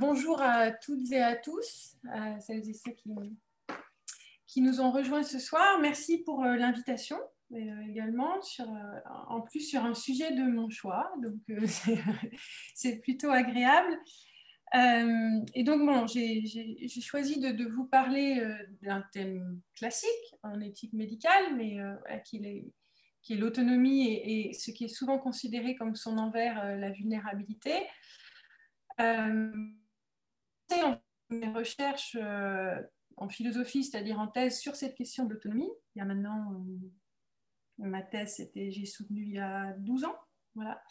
Bonjour à toutes et à tous, à celles et ceux qui, nous ont rejoints ce soir. Merci pour euh, l'invitation euh, également, euh, en plus sur un sujet de mon choix, donc c'est plutôt agréable. et donc, j'ai choisi de, vous parler d'un thème classique en éthique médicale, mais qui est, l'autonomie et, ce qui est souvent considéré comme son envers, la vulnérabilité. Mes recherches euh, en philosophie, c'est-à-dire en thèse sur cette question de l'autonomie. Il y a maintenant, euh, ma thèse, j'ai soutenu il y a 12 ans. Voilà.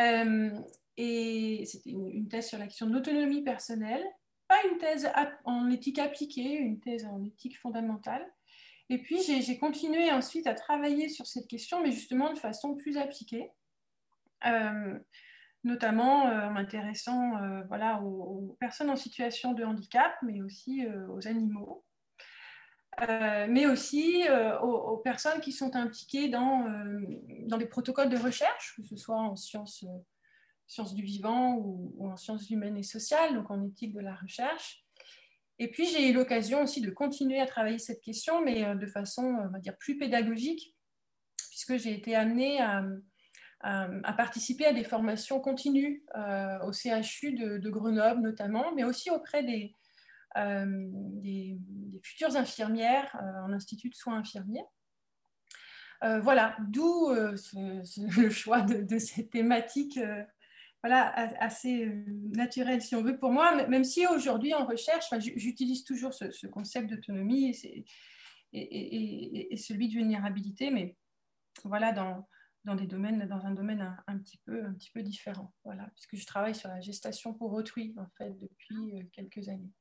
Euh, et c'était une, thèse sur l'action de l'autonomie personnelle, pas une thèse en éthique appliquée, une thèse en éthique fondamentale. Et puis j'ai continué ensuite à travailler sur cette question, mais justement de façon plus appliquée notamment euh, en m'intéressant euh, voilà, aux, personnes en situation de handicap, mais aussi euh, aux animaux, mais aussi aux, personnes qui sont impliquées dans, dans des protocoles de recherche, que ce soit en sciences, sciences du vivant ou, en sciences humaines et sociales, donc en éthique de la recherche. Et puis j'ai eu l'occasion aussi de continuer à travailler cette question, mais de façon, on va dire, plus pédagogique, puisque j'ai été amenée à à participer à des formations continues euh, au CHU de, Grenoble notamment, mais aussi auprès des, euh, futures infirmières en institut de soins infirmiers. voilà, d'où le choix de, cette thématique voilà, assez naturelle, si on veut, pour moi, même si aujourd'hui en recherche, j'utilise toujours ce, concept d'autonomie et, et, celui de vulnérabilité, mais voilà, dans, dans, des domaines, dans un domaine un, petit peu, un petit peu différent. Voilà, puisque je travaille sur la gestation pour autrui, en fait, depuis euh, quelques années.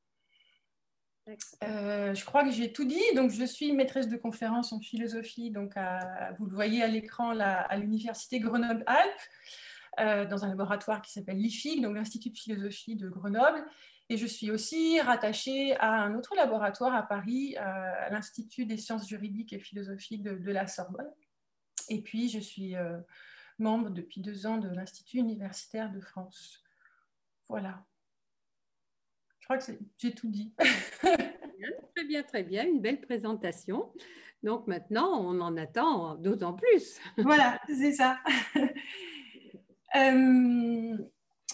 Euh, je crois que j'ai tout dit. Donc, je suis maîtresse de conférence en philosophie. Donc, vous le voyez à l'écran, à l'université Grenoble-Alpes, euh, dans un laboratoire qui s'appelle l'IFIG, donc l'Institut de philosophie de Grenoble. Et je suis aussi rattachée à un autre laboratoire à Paris, à l'Institut des sciences juridiques et philosophiques de la Sorbonne. Et puis, je suis euh, membre depuis deux ans de l'Institut universitaire de France. Voilà. Je crois que j'ai tout dit. très bien, très bien. Une belle présentation. Donc maintenant, on en attend d'autant plus. Voilà, c'est ça. Euh,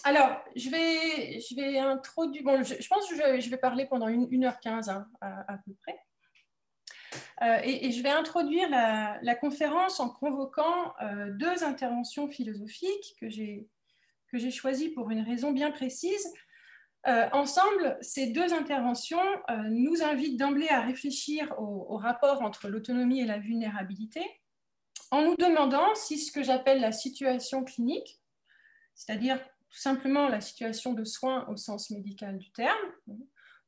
alors, je vais, je vais introduire. Bon, je, pense que je, vais parler pendant 1h15 hein, à, peu près. Euh, et, je vais introduire la, conférence en convoquant euh, deux interventions philosophiques que j'ai choisies pour une raison bien précise. Euh, ensemble, ces deux interventions nous invitent d'emblée à réfléchir au, rapport entre l'autonomie et la vulnérabilité, en nous demandant si ce que j'appelle la situation clinique, c'est-à-dire tout simplement la situation de soins au sens médical du terme,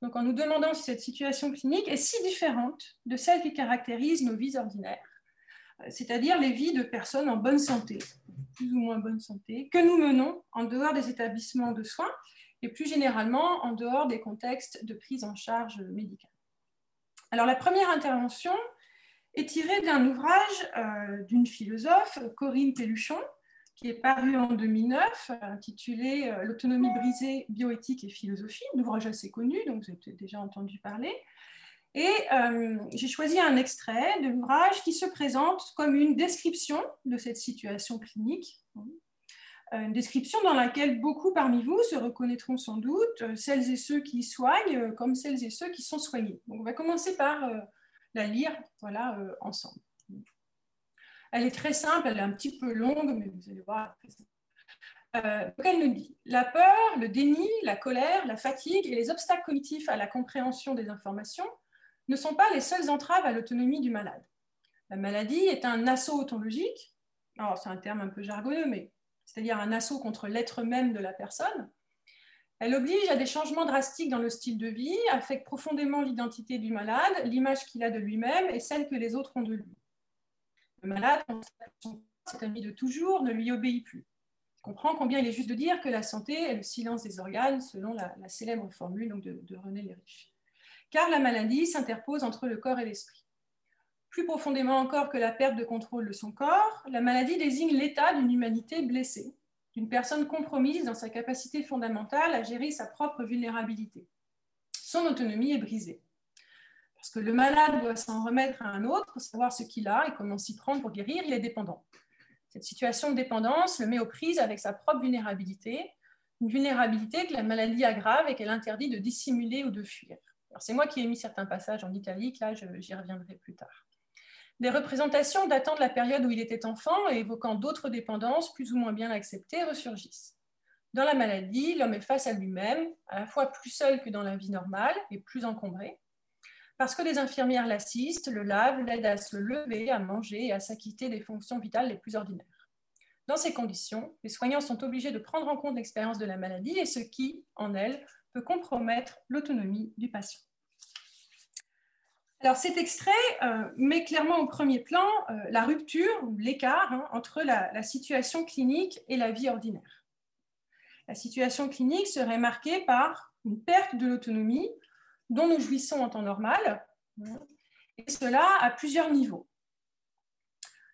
donc en nous demandant si cette situation clinique est si différente de celle qui caractérise nos vies ordinaires, euh, c'est-à-dire les vies de personnes en bonne santé, plus ou moins bonne santé, que nous menons en dehors des établissements de soins et plus généralement en dehors des contextes de prise en charge médicale. Alors la première intervention est tirée d'un ouvrage euh, d'une philosophe, Corinne Pelluchon, qui est paru en 2009, intitulé euh, L'autonomie brisée, bioéthique et philosophie, un ouvrage assez connu, donc vous avez déjà entendu parler. Et euh, j'ai choisi un extrait de l'ouvrage qui se présente comme une description de cette situation clinique, euh, une description dans laquelle beaucoup parmi vous se reconnaîtront sans doute, celles et ceux qui soignent comme celles et ceux qui sont soignés. Donc on va commencer par la lire voilà, ensemble. Elle est très simple, elle est un petit peu longue, mais vous allez voir. Euh, elle nous dit La peur, le déni, la colère, la fatigue et les obstacles cognitifs à la compréhension des informations ne sont pas les seules entraves à l'autonomie du malade. La maladie est un assaut autologique, alors c'est un terme un peu jargonneux, mais c'est-à-dire un assaut contre l'être même de la personne. Elle oblige à des changements drastiques dans le style de vie, affecte profondément l'identité du malade, l'image qu'il a de lui-même et celle que les autres ont de lui. Le malade, cet ami de toujours, ne lui obéit plus. Il comprend combien il est juste de dire que la santé est le silence des organes, selon la, célèbre formule de René Lérich. Car la maladie s'interpose entre le corps et l'esprit. Plus profondément encore que la perte de contrôle de son corps, la maladie désigne l'état d'une humanité blessée, d'une personne compromise dans sa capacité fondamentale à gérer sa propre vulnérabilité. Son autonomie est brisée. Parce que le malade doit s'en remettre à un autre, savoir ce qu'il a et comment s'y prendre pour guérir, il est dépendant. Cette situation de dépendance le met aux prises avec sa propre vulnérabilité, une vulnérabilité que la maladie aggrave et qu'elle interdit de dissimuler ou de fuir. C'est moi qui ai mis certains passages en italique, là j'y reviendrai plus tard. Des représentations datant de la période où il était enfant et évoquant d'autres dépendances plus ou moins bien acceptées ressurgissent. Dans la maladie, l'homme est face à lui-même, à la fois plus seul que dans la vie normale et plus encombré, parce que les infirmières l'assistent, le lavent, l'aident à se lever, à manger et à s'acquitter des fonctions vitales les plus ordinaires. Dans ces conditions, les soignants sont obligés de prendre en compte l'expérience de la maladie et ce qui, en elle, peut compromettre l'autonomie du patient. Alors cet extrait euh, met clairement au premier plan euh, la rupture l'écart hein, entre la, situation clinique et la vie ordinaire. La situation clinique serait marquée par une perte de l'autonomie dont nous jouissons en temps normal, et cela à plusieurs niveaux.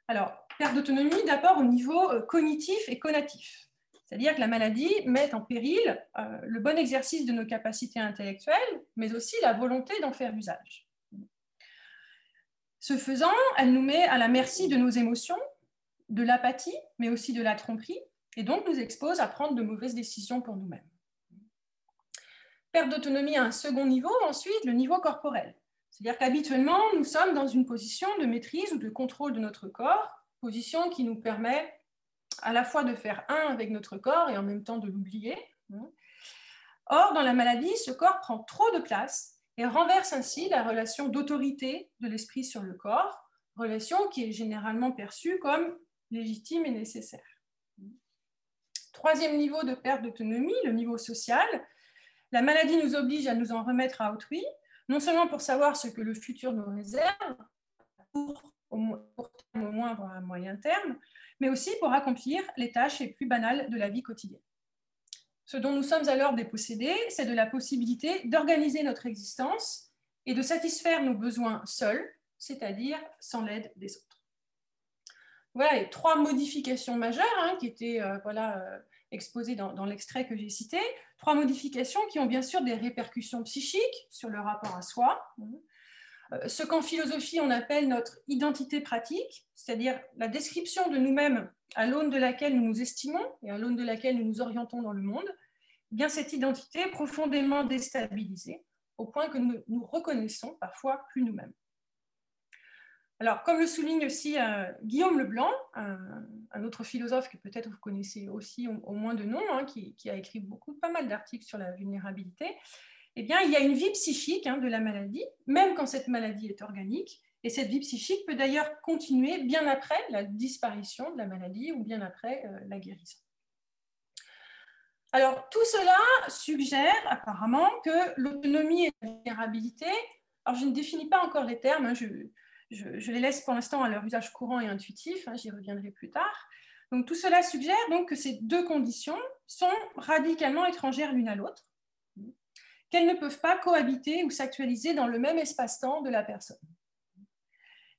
Alors, perte d'autonomie d'abord au niveau euh, cognitif et conatif. C'est-à-dire que la maladie met en péril le bon exercice de nos capacités intellectuelles, mais aussi la volonté d'en faire usage. Ce faisant, elle nous met à la merci de nos émotions, de l'apathie, mais aussi de la tromperie, et donc nous expose à prendre de mauvaises décisions pour nous-mêmes. Perte d'autonomie à un second niveau, ensuite le niveau corporel. C'est-à-dire qu'habituellement, nous sommes dans une position de maîtrise ou de contrôle de notre corps, position qui nous permet à la fois de faire un avec notre corps et en même temps de l'oublier. Or, dans la maladie, ce corps prend trop de place et renverse ainsi la relation d'autorité de l'esprit sur le corps, relation qui est généralement perçue comme légitime et nécessaire. Troisième niveau de perte d'autonomie, le niveau social. La maladie nous oblige à nous en remettre à autrui, non seulement pour savoir ce que le futur nous réserve, pour, au, moins à moyen terme, mais aussi pour accomplir les tâches les plus banales de la vie quotidienne. Ce dont nous sommes alors dépossédés, c'est de la possibilité d'organiser notre existence et de satisfaire nos besoins seuls, c'est-à-dire sans l'aide des autres. Voilà les trois modifications majeures hein, qui étaient euh, voilà, euh, exposées dans, l'extrait que j'ai cité. Trois modifications qui ont bien sûr des répercussions psychiques sur le rapport à soi. Euh, ce qu'en philosophie on appelle notre identité pratique, c'est-à-dire la description de nous-mêmes à l'aune de laquelle nous nous estimons et à l'aune de laquelle nous nous orientons dans le monde, eh bien cette identité profondément déstabilisée au point que nous nous reconnaissons parfois plus nous-mêmes. Alors, comme le souligne aussi euh, Guillaume Leblanc, un, autre philosophe que peut-être vous connaissez aussi au, moins de nom, hein, qui, a écrit beaucoup, pas mal d'articles sur la vulnérabilité, eh bien, il y a une vie psychique hein, de la maladie, même quand cette maladie est organique, et cette vie psychique peut d'ailleurs continuer bien après la disparition de la maladie ou bien après euh, la guérison. Alors, tout cela suggère apparemment que l'autonomie et la vulnérabilité, alors je ne définis pas encore les termes, hein, les laisse pour l'instant à leur usage courant et intuitif, hein, j'y reviendrai plus tard. Donc, tout cela suggère donc que ces deux conditions sont radicalement étrangères l'une à l'autre, qu'elles ne peuvent pas cohabiter ou s'actualiser dans le même espace-temps de la personne.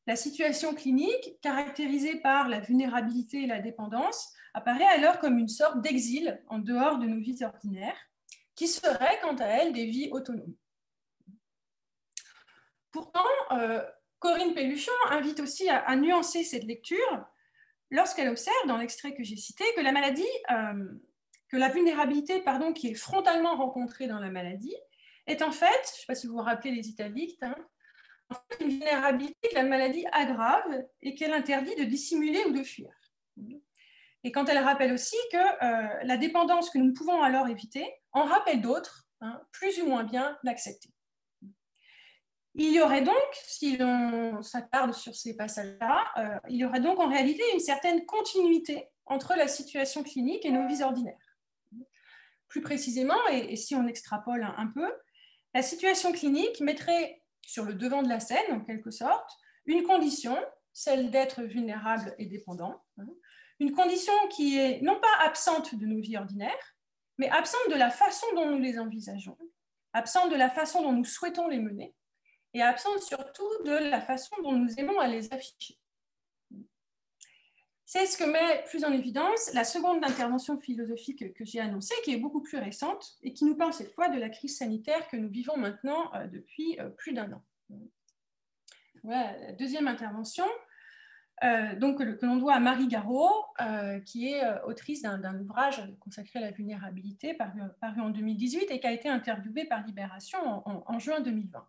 La situation clinique, caractérisée par la vulnérabilité et la dépendance, apparaît alors comme une sorte d'exil en dehors de nos vies ordinaires, qui seraient quant à elle des vies autonomes. Pourtant, euh, Corinne Pelluchon invite aussi à, nuancer cette lecture lorsqu'elle observe, dans l'extrait que j'ai cité, que la maladie, euh, que la vulnérabilité pardon, qui est frontalement rencontrée dans la maladie, est en fait, je ne sais pas si vous vous rappelez les italiques, hein, une vulnérabilité que la maladie aggrave et qu'elle interdit de dissimuler ou de fuir. Et quand elle rappelle aussi que euh, la dépendance que nous pouvons alors éviter en rappelle d'autres, hein, plus ou moins bien l'accepter. Il y aurait donc, si l'on s'attarde sur ces passages-là, euh, il y aurait donc en réalité une certaine continuité entre la situation clinique et nos vies ordinaires. Plus précisément, et, si on extrapole un peu, la situation clinique mettrait sur le devant de la scène, en quelque sorte, une condition, celle d'être vulnérable et dépendant, hein. une condition qui est non pas absente de nos vies ordinaires, mais absente de la façon dont nous les envisageons, absente de la façon dont nous souhaitons les mener, et absente surtout de la façon dont nous aimons à les afficher. c'est ce que met plus en évidence la seconde intervention philosophique que j'ai annoncée, qui est beaucoup plus récente et qui nous parle cette fois de la crise sanitaire que nous vivons maintenant euh, depuis euh, plus d'un an. Voilà la deuxième intervention, euh, donc, que, l'on doit à Marie Garot, qui est autrice d'un ouvrage consacré à la vulnérabilité paru, en 2018 et qui a été interviewée par Libération en juin 2020.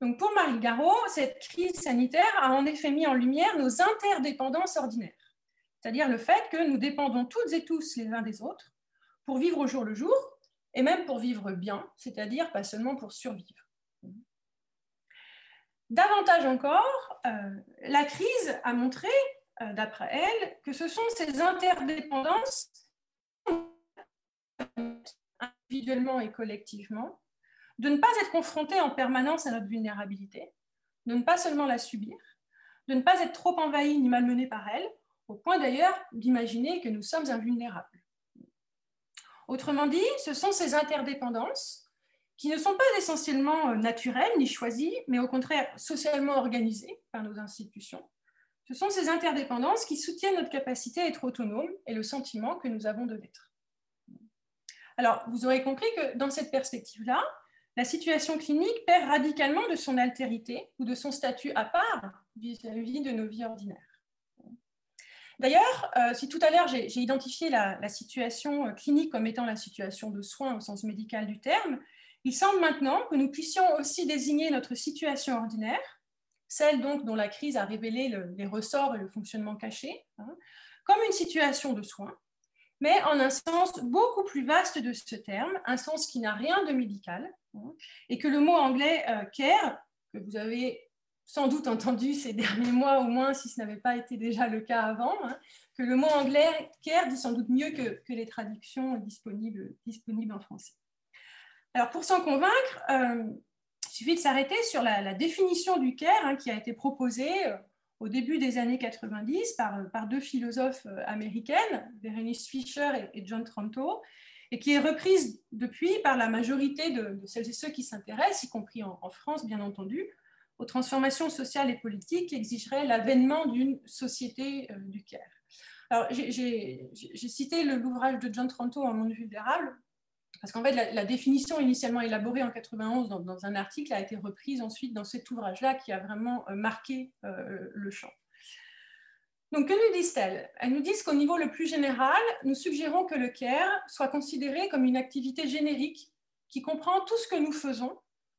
Donc pour Marie Garot, cette crise sanitaire a en effet mis en lumière nos interdépendances ordinaires, c'est-à-dire le fait que nous dépendons toutes et tous les uns des autres pour vivre au jour le jour et même pour vivre bien, c'est-à-dire pas seulement pour survivre. Davantage encore, euh, la crise a montré, euh, d'après elle, que ce sont ces interdépendances individuellement et collectivement de ne pas être confronté en permanence à notre vulnérabilité, de ne pas seulement la subir, de ne pas être trop envahi ni malmené par elle, au point d'ailleurs d'imaginer que nous sommes invulnérables. Autrement dit, ce sont ces interdépendances qui ne sont pas essentiellement euh, naturelles ni choisies, mais au contraire socialement organisées par nos institutions. Ce sont ces interdépendances qui soutiennent notre capacité à être autonome et le sentiment que nous avons de l'être. Alors, vous aurez compris que dans cette perspective-là, la situation clinique perd radicalement de son altérité ou de son statut à part vis-à-vis de nos vies ordinaires. D'ailleurs, euh, si tout à l'heure j'ai identifié la, situation clinique comme étant la situation de soins au sens médical du terme, il semble maintenant que nous puissions aussi désigner notre situation ordinaire, celle dont la crise a révélé les ressorts et le fonctionnement caché, hein, comme une situation de soins, mais en un sens beaucoup plus vaste de ce terme, un sens qui n'a rien de médical, hein, et que le mot anglais euh, care, que vous avez sans doute entendu ces derniers mois au moins, si ce n'avait pas été déjà le cas avant, hein, que le mot anglais care dit sans doute mieux que, les traductions disponibles, disponibles en français. Alors pour s'en convaincre, euh, il suffit de s'arrêter sur la, définition du care hein, qui a été proposée euh, au début des années 90 par, par deux philosophes euh, américaines, Berenice Fisher et, John Tranto, et qui est reprise depuis par la majorité de, celles et ceux qui s'intéressent, y compris en, France bien entendu, aux transformations sociales et politiques qui exigeraient l'avènement d'une société euh, du. Alors, j'ai cité l'ouvrage de John Tranto en monde vulnérable, parce qu'en fait, la, définition initialement élaborée en 91 dans, un article a été reprise ensuite dans cet ouvrage-là qui a vraiment euh, marqué euh, le champ. Donc, que nous disent-elles? Elles nous disent qu'au niveau le plus général, nous suggérons que le CARE soit considéré comme une activité générique qui comprend tout ce que nous faisons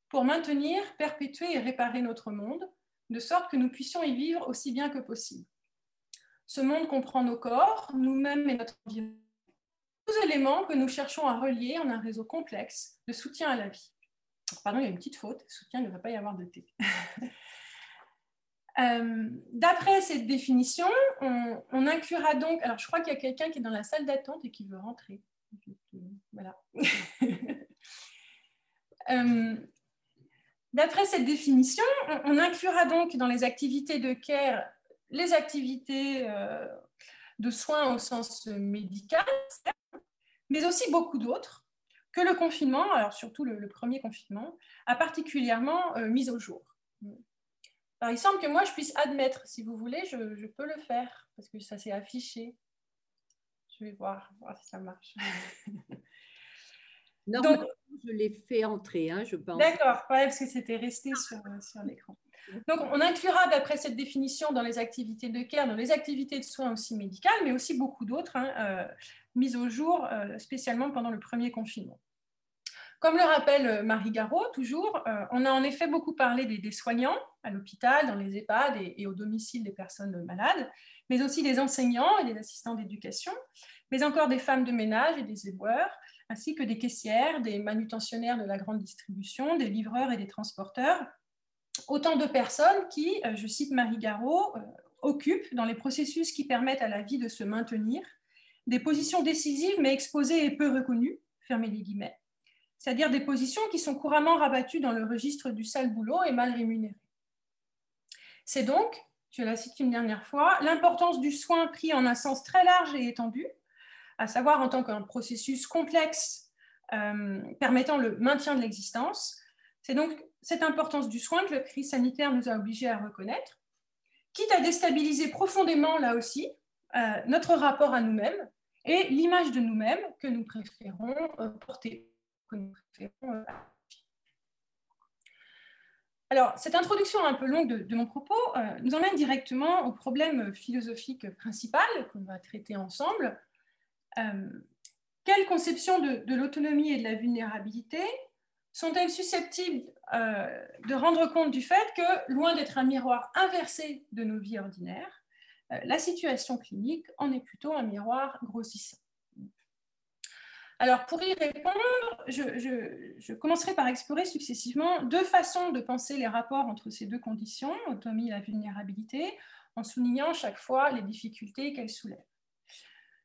pour maintenir, perpétuer et réparer notre monde, de sorte que nous puissions y vivre aussi bien que possible. Ce monde comprend nos corps, nous-mêmes et notre environnement éléments que nous cherchons à relier en un réseau complexe de soutien à la vie. Pardon, il y a une petite faute, soutien, ne devrait pas y avoir de T. Euh, d'après cette définition, on, inclura donc, alors je crois qu'il y a quelqu'un qui est dans la salle d'attente et qui veut rentrer. Voilà. Euh, d'après cette définition, on, inclura donc dans les activités de care les activités euh, de soins au sens médical, mais aussi beaucoup d'autres que le confinement, alors surtout le, premier confinement, a particulièrement euh, mis au jour. Alors, il semble que moi, je puisse admettre, si vous voulez, je, peux le faire, parce que ça s'est affiché. Je vais voir, voir si ça marche. non, Donc, je l'ai fait entrer, hein, je pense. D'accord, parce que c'était resté sur, sur l'écran. Donc, on inclura, d'après cette définition, dans les activités de care, dans les activités de soins aussi médicales, mais aussi beaucoup d'autres, hein, euh, mises au jour euh, spécialement pendant le premier confinement. Comme le rappelle euh, Marie Garot, toujours, on a en effet beaucoup parlé des, soignants à l'hôpital, dans les EHPAD et, au domicile des personnes malades, mais aussi des enseignants et des assistants d'éducation, mais encore des femmes de ménage et des éboueurs, ainsi que des caissières, des manutentionnaires de la grande distribution, des livreurs et des transporteurs, autant de personnes qui, euh, je cite Marie Garot, euh, occupent dans les processus qui permettent à la vie de se maintenir des positions décisives mais exposées et peu reconnues, fermez les guillemets, c'est-à-dire des positions qui sont couramment rabattues dans le registre du sale boulot et mal rémunérées. C'est donc, je la cite une dernière fois, l'importance du soin pris en un sens très large et étendu, à savoir en tant qu'un processus complexe euh, permettant le maintien de l'existence. C'est donc cette importance du soin que la crise sanitaire nous a obligés à reconnaître, quitte à déstabiliser profondément, là aussi, notre rapport à nous-mêmes et l'image de nous-mêmes que nous préférons porter, que nous préférons alors, cette introduction un peu longue de, mon propos euh, nous emmène directement au problème philosophique principal qu'on va traiter ensemble. Euh, quelle conception de, l'autonomie et de la vulnérabilité sont-elles susceptibles euh, de rendre compte du fait que, loin d'être un miroir inversé de nos vies ordinaires, la situation clinique en est plutôt un miroir grossissant alors, pour y répondre, je, commencerai par explorer successivement deux façons de penser les rapports entre ces deux conditions, autonomie et la vulnérabilité, en soulignant chaque fois les difficultés qu'elles soulèvent.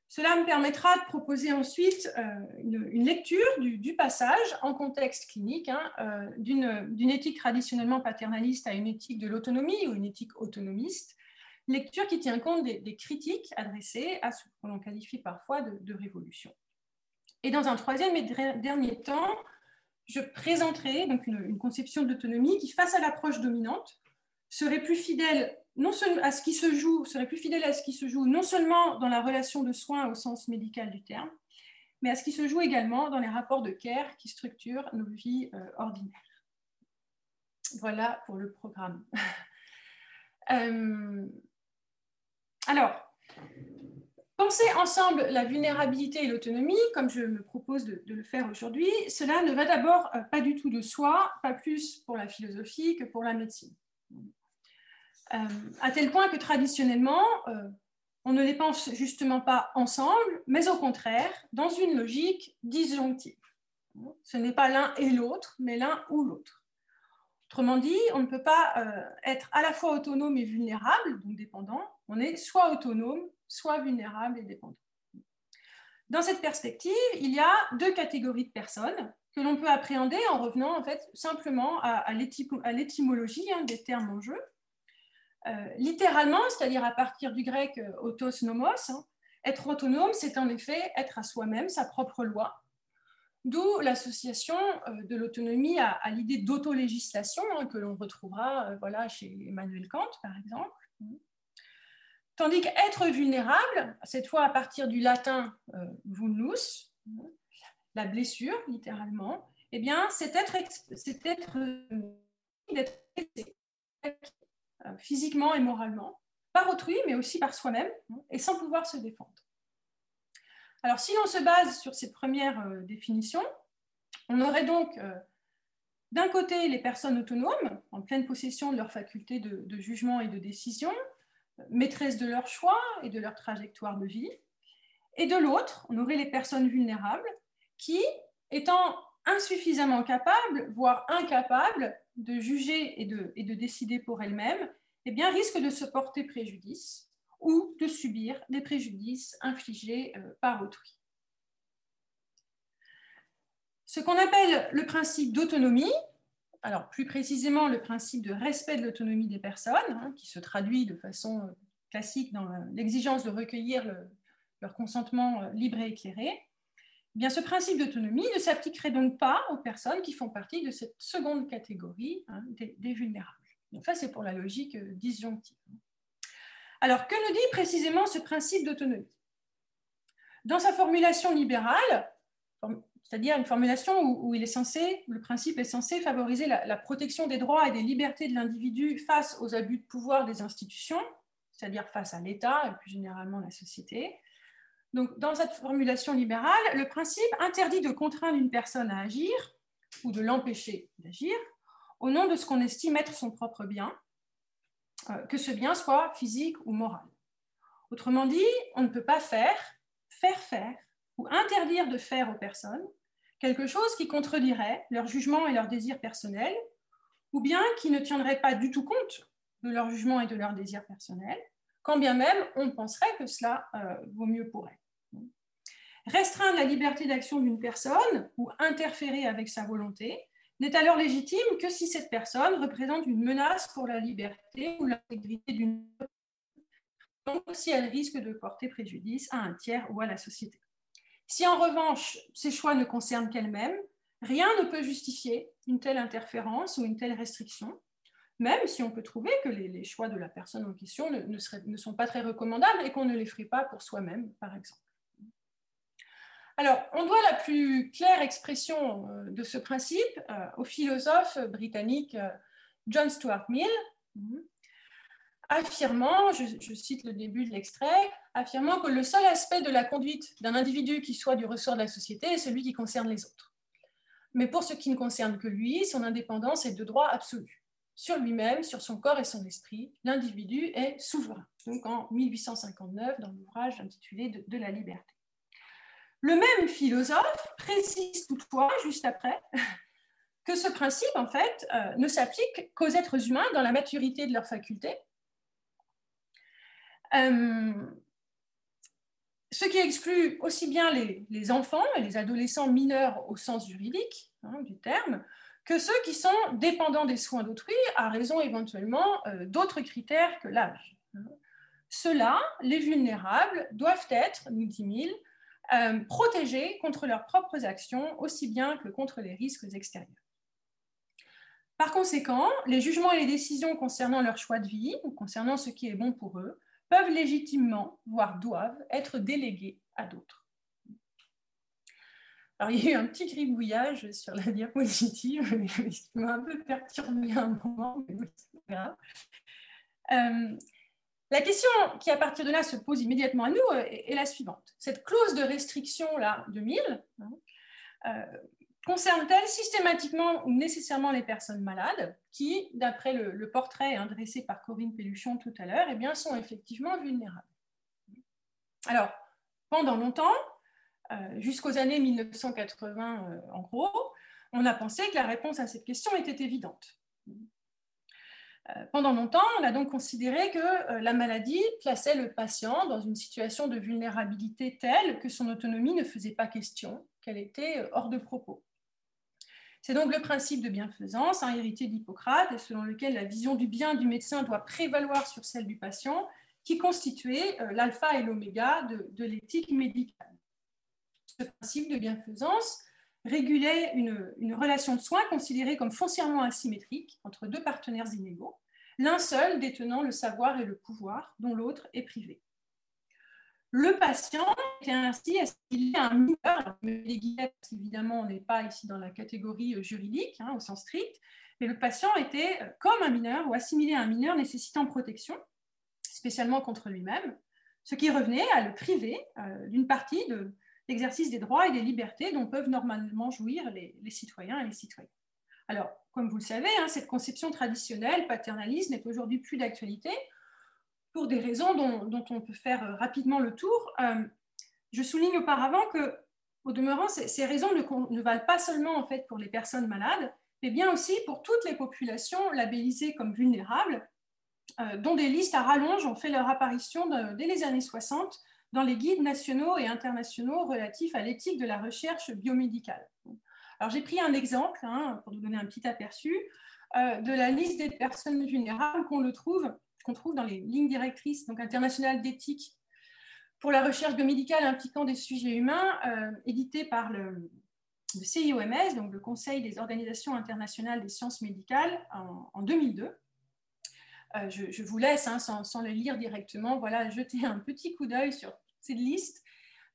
Cela me permettra de proposer ensuite euh, une, lecture du, passage en contexte clinique, hein, euh, d'une éthique traditionnellement paternaliste à une éthique de l'autonomie ou une éthique autonomiste, lecture qui tient compte des, critiques adressées à ce que l'on qualifie parfois de révolution. Et dans un troisième et dernier temps, je présenterai donc une, conception d'autonomie qui, face à l'approche dominante, serait plus fidèle non seulement à ce qui se joue, serait plus fidèle à ce qui se joue non seulement dans la relation de soins au sens médical du terme, mais à ce qui se joue également dans les rapports de care qui structurent nos vies euh, ordinaires. Voilà pour le programme. Euh, alors, Penser ensemble la vulnérabilité et l'autonomie, comme je me propose de, le faire aujourd'hui, cela ne va d'abord euh, pas du tout de soi, pas plus pour la philosophie que pour la médecine. Euh, à tel point que traditionnellement, euh, on ne les pense justement pas ensemble, mais au contraire, dans une logique disjonctive. Ce n'est pas l'un et l'autre, mais l'un ou l'autre. Autrement dit, on ne peut pas être à la fois autonome et vulnérable, donc dépendant. On est soit autonome, soit vulnérables et dépendants. Dans cette perspective, il y a deux catégories de personnes que l'on peut appréhender en revenant simplement à, l'étymologie hein, des termes en jeu. Euh, littéralement, c'est-à-dire à partir du grec euh, autos nomos, hein, être autonome, c'est en effet être à soi-même, sa propre loi. D'où l'association euh, de l'autonomie à, l'idée d'autolégislation hein, que l'on retrouvera voilà, chez Emmanuel Kant, par exemple. Tandis qu'être vulnérable, cette fois à partir du latin euh, vulnus, la blessure littéralement, eh bien, c'est être, euh, physiquement et moralement, par autrui, mais aussi par soi-même, et sans pouvoir se défendre. Alors, si l'on se base sur ces premières euh, définitions, on aurait donc d'un côté les personnes autonomes, en pleine possession de leurs facultés de jugement et de décision, maîtresses de leur choix et de leur trajectoire de vie. Et de l'autre, on aurait les personnes vulnérables qui, étant insuffisamment capables, voire incapables de juger et de, décider pour elles-mêmes, eh bien, risquent de se porter préjudice ou de subir des préjudices infligés euh, par autrui. Ce qu'on appelle le principe d'autonomie, alors plus précisément le principe de respect de l'autonomie des personnes, hein, qui se traduit de façon euh, classique dans l'exigence de recueillir leur consentement euh, libre et éclairé, eh bien, ce principe d'autonomie ne s'appliquerait donc pas aux personnes qui font partie de cette seconde catégorie hein, des, vulnérables. Donc ça, c'est pour la logique euh, disjonctive. Alors, que nous dit précisément ce principe d'autonomie? Dans sa formulation libérale, c'est-à-dire une formulation où, il est censé, le principe est censé favoriser la, protection des droits et des libertés de l'individu face aux abus de pouvoir des institutions, c'est-à-dire face à l'État et plus généralement la société. Donc, dans cette formulation libérale, le principe interdit de contraindre une personne à agir ou de l'empêcher d'agir au nom de ce qu'on estime être son propre bien, euh, que ce bien soit physique ou moral. Autrement dit, on ne peut pas faire, faire faire ou interdire de faire aux personnes quelque chose qui contredirait leur jugement et leurs désirs personnels, ou bien qui ne tiendrait pas du tout compte de leur jugement et de leurs désirs personnels, quand bien même on penserait que cela euh, vaut mieux pour elle. Restreindre la liberté d'action d'une personne ou interférer avec sa volonté n'est alors légitime que si cette personne représente une menace pour la liberté ou l'intégrité d'une donc si elle risque de porter préjudice à un tiers ou à la société. Si en revanche ces choix ne concernent qu'elle-même, rien ne peut justifier une telle interférence ou une telle restriction, même si on peut trouver que les, choix de la personne en question ne, ne, sont pas très recommandables et qu'on ne les ferait pas pour soi-même, par exemple. Alors, on doit la plus claire expression euh, de ce principe euh, au philosophe britannique euh, John Stuart Mill, affirmant, je, cite le début de l'extrait, affirmant que le seul aspect de la conduite d'un individu qui soit du ressort de la société est celui qui concerne les autres. Mais pour ce qui ne concerne que lui, son indépendance est de droit absolu. Sur lui-même, sur son corps et son esprit, l'individu est souverain. Donc en 1859, dans l'ouvrage intitulé de, la liberté. Le même philosophe précise toutefois, juste après, que ce principe, en fait, euh, ne s'applique qu'aux êtres humains dans la maturité de leurs facultés, ce qui exclut aussi bien les, enfants et les adolescents mineurs au sens juridique hein, du terme, que ceux qui sont dépendants des soins d'autrui à raison éventuellement euh, d'autres critères que l'âge. Ceux-là, les vulnérables, doivent être, nous dit euh, protégés contre leurs propres actions aussi bien que contre les risques extérieurs. Par conséquent, les jugements et les décisions concernant leur choix de vie ou concernant ce qui est bon pour eux peuvent légitimement, voire doivent, être délégués à d'autres. Alors, il y a eu un petit gribouillage sur la diapositive, qui m'a un peu perturbé un moment, mais c'est grave. Euh, la question qui, à partir de là, se pose immédiatement à nous euh, est, la suivante. Cette clause de restriction là, de 1000, concerne-t-elle systématiquement ou nécessairement les personnes malades qui, d'après le, portrait dressé par Corinne Pelluchon tout à l'heure, eh sont effectivement vulnérables? Alors, pendant longtemps, euh, jusqu'aux années 1980 euh, en gros, on a pensé que la réponse à cette question était évidente. Euh, pendant longtemps, on a donc considéré que la maladie plaçait le patient dans une situation de vulnérabilité telle que son autonomie ne faisait pas question, qu'elle était hors de propos. C'est donc le principe de bienfaisance, un héritier d'Hippocrate, selon lequel la vision du bien du médecin doit prévaloir sur celle du patient, qui constituait euh, l'alpha et l'oméga de, l'éthique médicale. Ce principe de bienfaisance régulait une, relation de soins considérée comme foncièrement asymétrique entre deux partenaires inégaux, l'un seul détenant le savoir et le pouvoir, dont l'autre est privé. Le patient était ainsi assimilé à un mineur, les évidemment on n'est pas ici dans la catégorie euh, juridique hein, au sens strict, mais le patient était euh, comme un mineur ou assimilé à un mineur nécessitant protection, spécialement contre lui-même, ce qui revenait à le priver euh, d'une partie de l'exercice des droits et des libertés dont peuvent normalement jouir les, citoyens et les citoyennes. Alors, comme vous le savez, hein, cette conception traditionnelle paternaliste n'est aujourd'hui plus d'actualité, pour des raisons dont, on peut faire euh, rapidement le tour. Euh, je souligne auparavant que, au demeurant, ces, raisons ne, valent pas seulement en fait pour les personnes malades, mais bien aussi pour toutes les populations labellisées comme vulnérables, euh, dont des listes à rallonge ont fait leur apparition dès les années 60 dans les guides nationaux et internationaux relatifs à l'éthique de la recherche biomédicale. Alors j'ai pris un exemple hein, pour vous donner un petit aperçu de la liste des personnes vulnérables qu'on le trouve qu'on trouve dans les lignes directrices donc internationales d'éthique pour la recherche biomédicale impliquant des sujets humains, euh, édité par le, CIOMS, donc le Conseil des organisations internationales des sciences médicales, en, 2002. Euh, je, vous laisse, hein, sans, le lire directement, voilà, jeter un petit coup d'œil sur cette liste,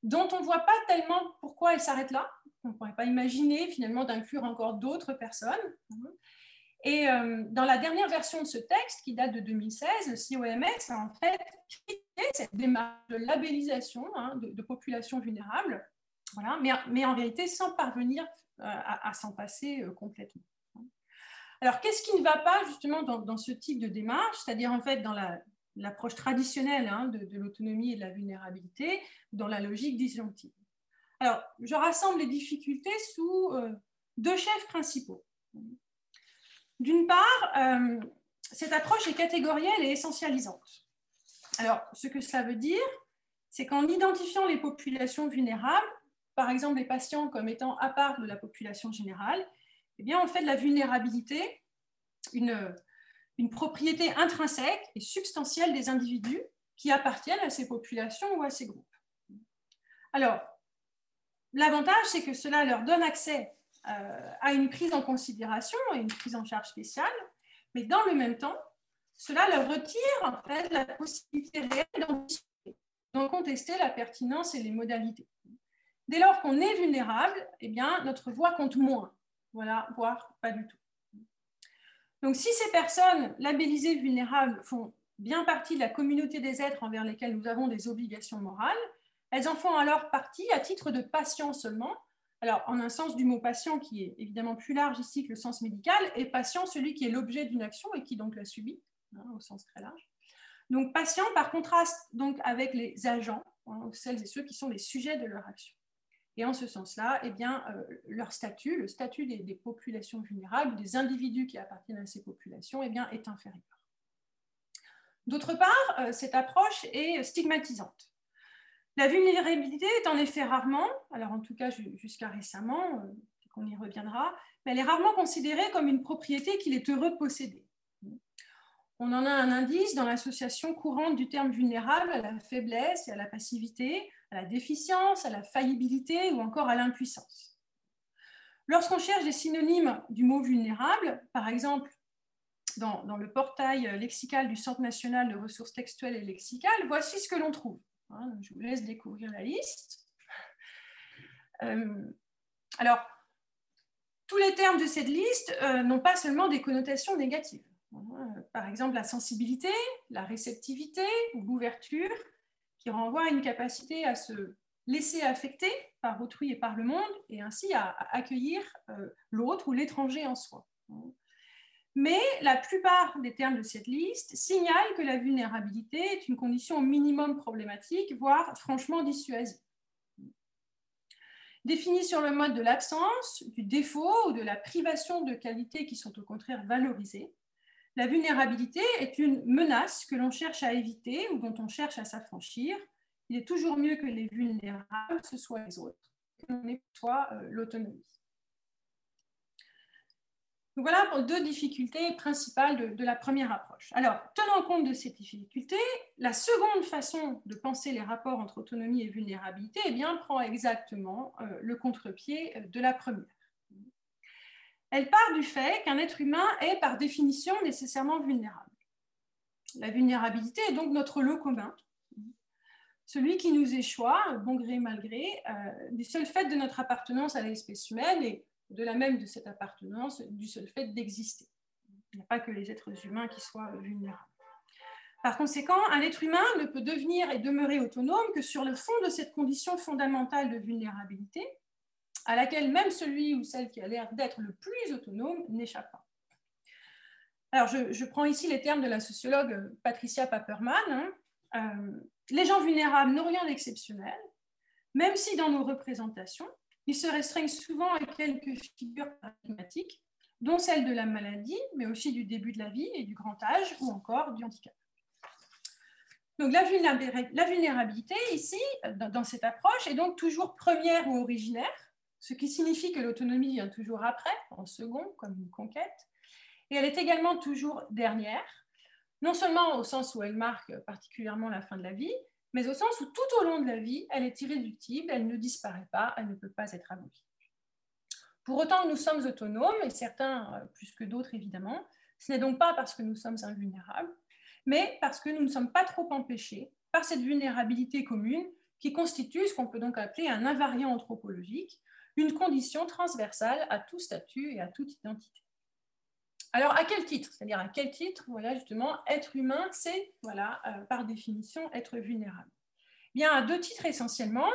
dont on ne voit pas tellement pourquoi elle s'arrête là. On ne pourrait pas imaginer finalement d'inclure encore d'autres personnes. Et euh, dans la dernière version de ce texte, qui date de 2016, le COMS a en fait critiqué cette démarche de labellisation hein, de, populations vulnérables, voilà, mais, en réalité sans parvenir euh, à, s'en passer euh, complètement. Alors, qu'est-ce qui ne va pas justement dans, ce type de démarche, c'est-à-dire en fait dans l'approche traditionnelle hein, de, l'autonomie et de la vulnérabilité, dans la logique disjonctive Alors, je rassemble les difficultés sous deux chefs principaux. D'une part, euh, cette approche est catégorielle et essentialisante. Alors, ce que cela veut dire, c'est qu'en identifiant les populations vulnérables, par exemple les patients comme étant à part de la population générale, eh bien, on fait de la vulnérabilité une, une propriété intrinsèque et substantielle des individus qui appartiennent à ces populations ou à ces groupes. Alors, l'avantage, c'est que cela leur donne accès à une prise en considération et une prise en charge spéciale. Mais dans le même temps, cela leur retire en fait la possibilité réelle d'en contester la pertinence et les modalités. Dès lors qu'on est vulnérable, eh bien, notre voix compte moins, voilà, voire pas du tout. Donc, si ces personnes labellisées vulnérables font bien partie de la communauté des êtres envers lesquels nous avons des obligations morales, elles en font alors partie à titre de patient seulement. Alors, en un sens du mot patient qui est évidemment plus large ici que le sens médical, et patient celui qui est l'objet d'une action et qui donc la subit, hein, au sens très large. Donc, patient par contraste donc avec les agents, hein, celles et ceux qui sont les sujets de leur action. Et en ce sens-là, eh bien, euh, leur statut, le statut des, populations vulnérables, des individus qui appartiennent à ces populations, eh bien, est inférieur. D'autre part, euh, cette approche est stigmatisante. La vulnérabilité est en effet rarement, alors en tout cas jusqu'à récemment, euh, on y reviendra, mais elle est rarement considérée comme une propriété qu'il est heureux de posséder. On en a un indice dans l'association courante du terme vulnérable à la faiblesse et à la passivité, à la déficience, à la faillibilité ou encore à l'impuissance. Lorsqu'on cherche des synonymes du mot vulnérable, par exemple dans, le portail lexical du Centre national de ressources textuelles et lexicales, voici ce que l'on trouve. Hein, je vous laisse découvrir la liste. Euh, alors, tous les termes de cette liste euh, n'ont pas seulement des connotations négatives. Hein, par exemple, la sensibilité, la réceptivité ou l'ouverture, qui renvoie à une capacité à se laisser affecter par autrui et par le monde, et ainsi à, accueillir euh, l'autre ou l'étranger en soi. Mais la plupart des termes de cette liste signalent que la vulnérabilité est une condition minimum problématique, voire franchement dissuasive. Définie sur le mode de l'absence, du défaut ou de la privation de qualités qui sont au contraire valorisées, la vulnérabilité est une menace que l'on cherche à éviter ou dont on cherche à s'affranchir. Il est toujours mieux que les vulnérables, ce les autres, que l'on soit euh, Voilà pour deux difficultés principales de, la première approche. Alors, tenant compte de ces difficultés, la seconde façon de penser les rapports entre autonomie et vulnérabilité eh bien, prend exactement euh, le contre-pied euh, de la première. Elle part du fait qu'un être humain est par définition nécessairement vulnérable. La vulnérabilité est donc notre lot commun, celui qui nous échoit, bon gré mal gré, euh, du seul fait de notre appartenance à l'espèce humaine et de la même de cette appartenance, du seul fait d'exister. Il n'y a pas que les êtres humains qui soient vulnérables. Par conséquent, un être humain ne peut devenir et demeurer autonome que sur le fond de cette condition fondamentale de vulnérabilité, à laquelle même celui ou celle qui a l'air d'être le plus autonome n'échappe pas. Alors, je, prends ici les termes de la sociologue Patricia Paperman. Hein. Euh, les gens vulnérables n'ont rien d'exceptionnel, même si dans nos représentations, ils se restreignent souvent à quelques figures paradigmatiques, dont celle de la maladie, mais aussi du début de la vie et du grand âge, ou encore du handicap. Donc la vulnérabilité ici, dans cette approche, est donc toujours première ou originaire, ce qui signifie que l'autonomie vient toujours après, en second, comme une conquête, et elle est également toujours dernière, non seulement au sens où elle marque particulièrement la fin de la vie, mais au sens où tout au long de la vie, elle est irréductible, elle ne disparaît pas, elle ne peut pas être abolie. Pour autant, nous sommes autonomes, et certains euh, plus que d'autres évidemment. Ce n'est donc pas parce que nous sommes invulnérables, mais parce que nous ne sommes pas trop empêchés par cette vulnérabilité commune qui constitue ce qu'on peut donc appeler un invariant anthropologique, une condition transversale à tout statut et à toute identité. Alors, à quel titre? C'est-à-dire, à quel titre, voilà, justement, être humain, c'est, voilà, euh, par définition, être vulnérable Bien, à deux titres essentiellement.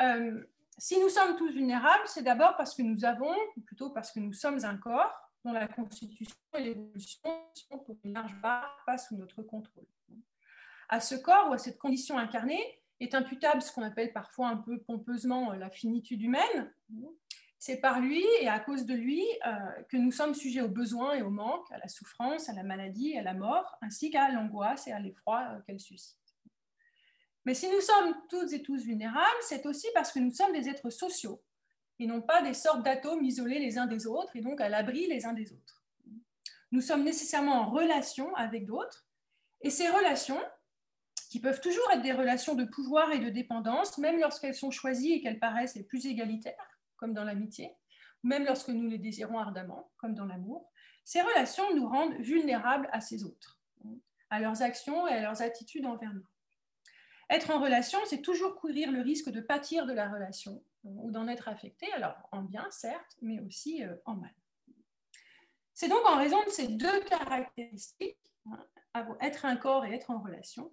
Euh, si nous sommes tous vulnérables, c'est d'abord parce que nous avons, ou plutôt parce que nous sommes un corps dont la constitution et l'évolution sont pour une large part pas sous notre contrôle. À ce corps ou à cette condition incarnée, est imputable ce qu'on appelle parfois un peu pompeusement euh, la finitude humaine. C'est par lui et à cause de lui euh, que nous sommes sujets aux besoins et aux manques, à la souffrance, à la maladie, à la mort, ainsi qu'à l'angoisse et à l'effroi euh, qu'elle suscite. Mais si nous sommes toutes et tous vulnérables, c'est aussi parce que nous sommes des êtres sociaux et non pas des sortes d'atomes isolés les uns des autres et donc à l'abri les uns des autres. Nous sommes nécessairement en relation avec d'autres et ces relations, qui peuvent toujours être des relations de pouvoir et de dépendance, même lorsqu'elles sont choisies et qu'elles paraissent les plus égalitaires, comme dans l'amitié, même lorsque nous les désirons ardemment, comme dans l'amour. ces relations nous rendent vulnérables à ces autres, à leurs actions et à leurs attitudes envers nous. Être en relation, c'est toujours courir le risque de pâtir de la relation ou d'en être affecté, alors en bien certes, mais aussi euh, en mal. C'est donc en raison de ces deux caractéristiques, hein, être un corps et être en relation,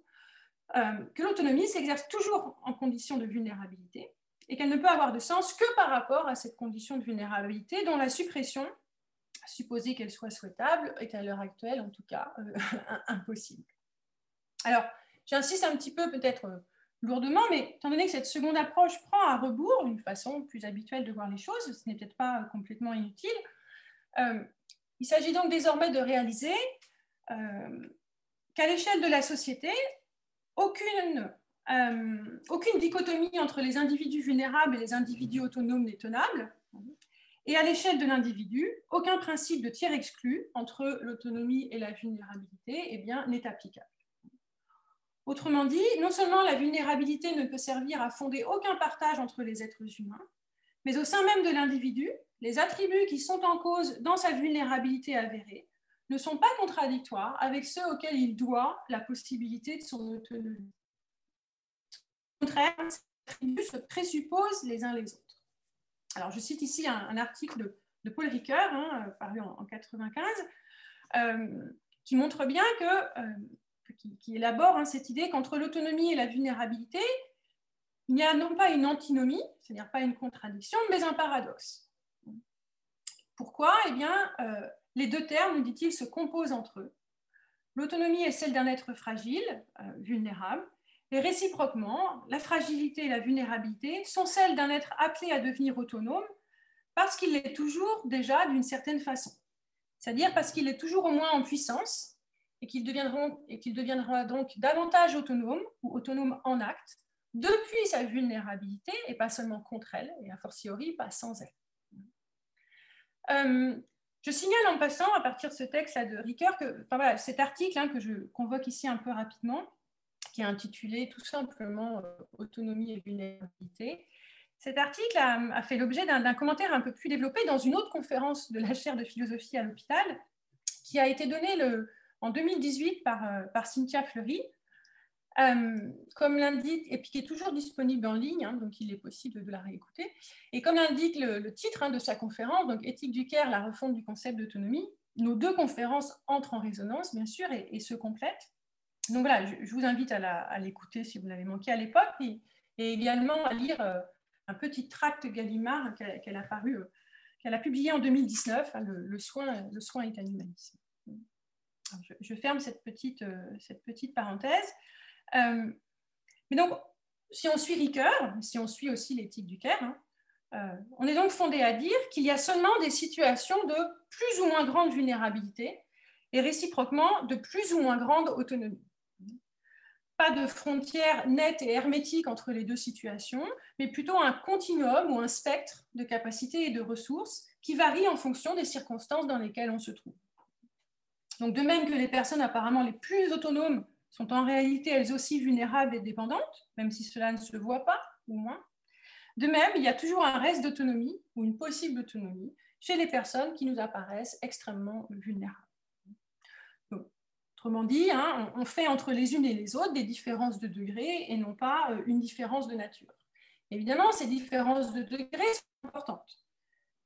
euh, que l'autonomie s'exerce toujours en condition de vulnérabilité et qu'elle ne peut avoir de sens que par rapport à cette condition de vulnérabilité dont la suppression, supposée qu'elle soit souhaitable, est à l'heure actuelle en tout cas euh, impossible. Alors, j'insiste un petit peu peut-être euh, lourdement, mais étant donné que cette seconde approche prend à rebours une façon plus habituelle de voir les choses, ce n'est peut-être pas complètement inutile. il s'agit donc désormais de réaliser qu'à l'échelle de la société, aucune, euh, aucune dichotomie entre les individus vulnérables et les individus autonomes n'est tenable. Et à l'échelle de l'individu, aucun principe de tiers exclu entre l'autonomie et la vulnérabilité eh n'est applicable. Autrement dit, non seulement la vulnérabilité ne peut servir à fonder aucun partage entre les êtres humains, mais au sein même de l'individu, les attributs qui sont en cause dans sa vulnérabilité avérée ne sont pas contradictoires avec ceux auxquels il doit la possibilité de son autonomie. Contraire, ces attributs se présupposent les uns les autres. Alors, je cite ici un, article de, Paul Ricoeur, hein, paru en 1995, euh, qui montre bien que, euh, qui, élabore hein, cette idée qu'entre l'autonomie et la vulnérabilité, il n'y a non pas une antinomie, c'est-à-dire pas une contradiction, mais un paradoxe. Pourquoi? Eh bien, euh, les deux termes, dit-il, se composent entre eux. L'autonomie est celle d'un être fragile, vulnérable, et réciproquement, la fragilité et la vulnérabilité sont celles d'un être appelé à devenir autonome parce qu'il l'est toujours déjà d'une certaine façon. C'est-à-dire parce qu'il est toujours au moins en puissance et qu'il deviendra donc davantage autonome ou autonome en acte depuis sa vulnérabilité et pas seulement contre elle, et a fortiori pas sans elle. Euh, je signale en passant, à partir de ce texte de Ricoeur, que cet article hein, que je convoque ici un peu rapidement, qui est intitulé tout simplement euh, Autonomie et vulnérabilité, cet article a, fait l'objet d'un commentaire un peu plus développé dans une autre conférence de la chaire de philosophie à l'hôpital, qui a été donnée en 2018 par, euh, par Cynthia Fleury, euh, comme l'indique, et puis qui est toujours disponible en ligne, hein, donc il est possible de la réécouter. Et comme l'indique le, titre hein, de sa conférence, donc Éthique du CARE, la refonte du concept d'autonomie, nos deux conférences entrent en résonance, bien sûr, et, se complètent. Donc voilà, je, vous invite à l'écouter si vous l'avez manqué à l'époque, et, également à lire euh, un petit tract Gallimard qu'elle a, euh, qu'elle a publié en 2019, hein, le, soin, est un humanisme. Je, ferme cette petite, petite parenthèse. Euh, mais donc, si on suit Ricoeur, si on suit aussi l'éthique du Caire, hein, euh, on est donc fondé à dire qu'il y a seulement des situations de plus ou moins grande vulnérabilité et réciproquement de plus ou moins grande autonomie. Pas de frontière nette et hermétique entre les deux situations, mais plutôt un continuum ou un spectre de capacités et de ressources qui varie en fonction des circonstances dans lesquelles on se trouve. Donc, de même que les personnes apparemment les plus autonomes sont en réalité elles aussi vulnérables et dépendantes, même si cela ne se voit pas, ou moins. De même, il y a toujours un reste d'autonomie ou une possible autonomie chez les personnes qui nous apparaissent extrêmement vulnérables. Autrement dit, hein, on fait entre les unes et les autres des différences de degré et non pas euh, une différence de nature. Évidemment, ces différences de degré sont importantes.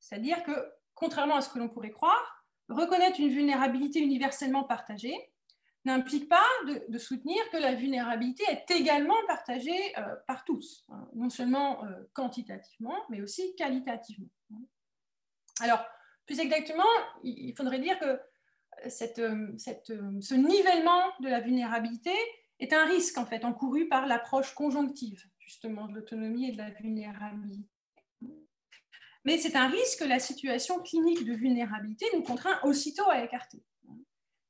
C'est-à-dire que, contrairement à ce que l'on pourrait croire, reconnaître une vulnérabilité universellement partagée n'implique pas de, soutenir que la vulnérabilité est également partagée euh, par tous, hein, non seulement euh, quantitativement, mais aussi qualitativement. Alors, plus exactement, il faudrait dire que cette, cette, ce nivellement de la vulnérabilité est un risque en fait encouru par l'approche conjonctive justement de l'autonomie et de la vulnérabilité. Mais c'est un risque que la situation clinique de vulnérabilité nous contraint aussitôt à écarter.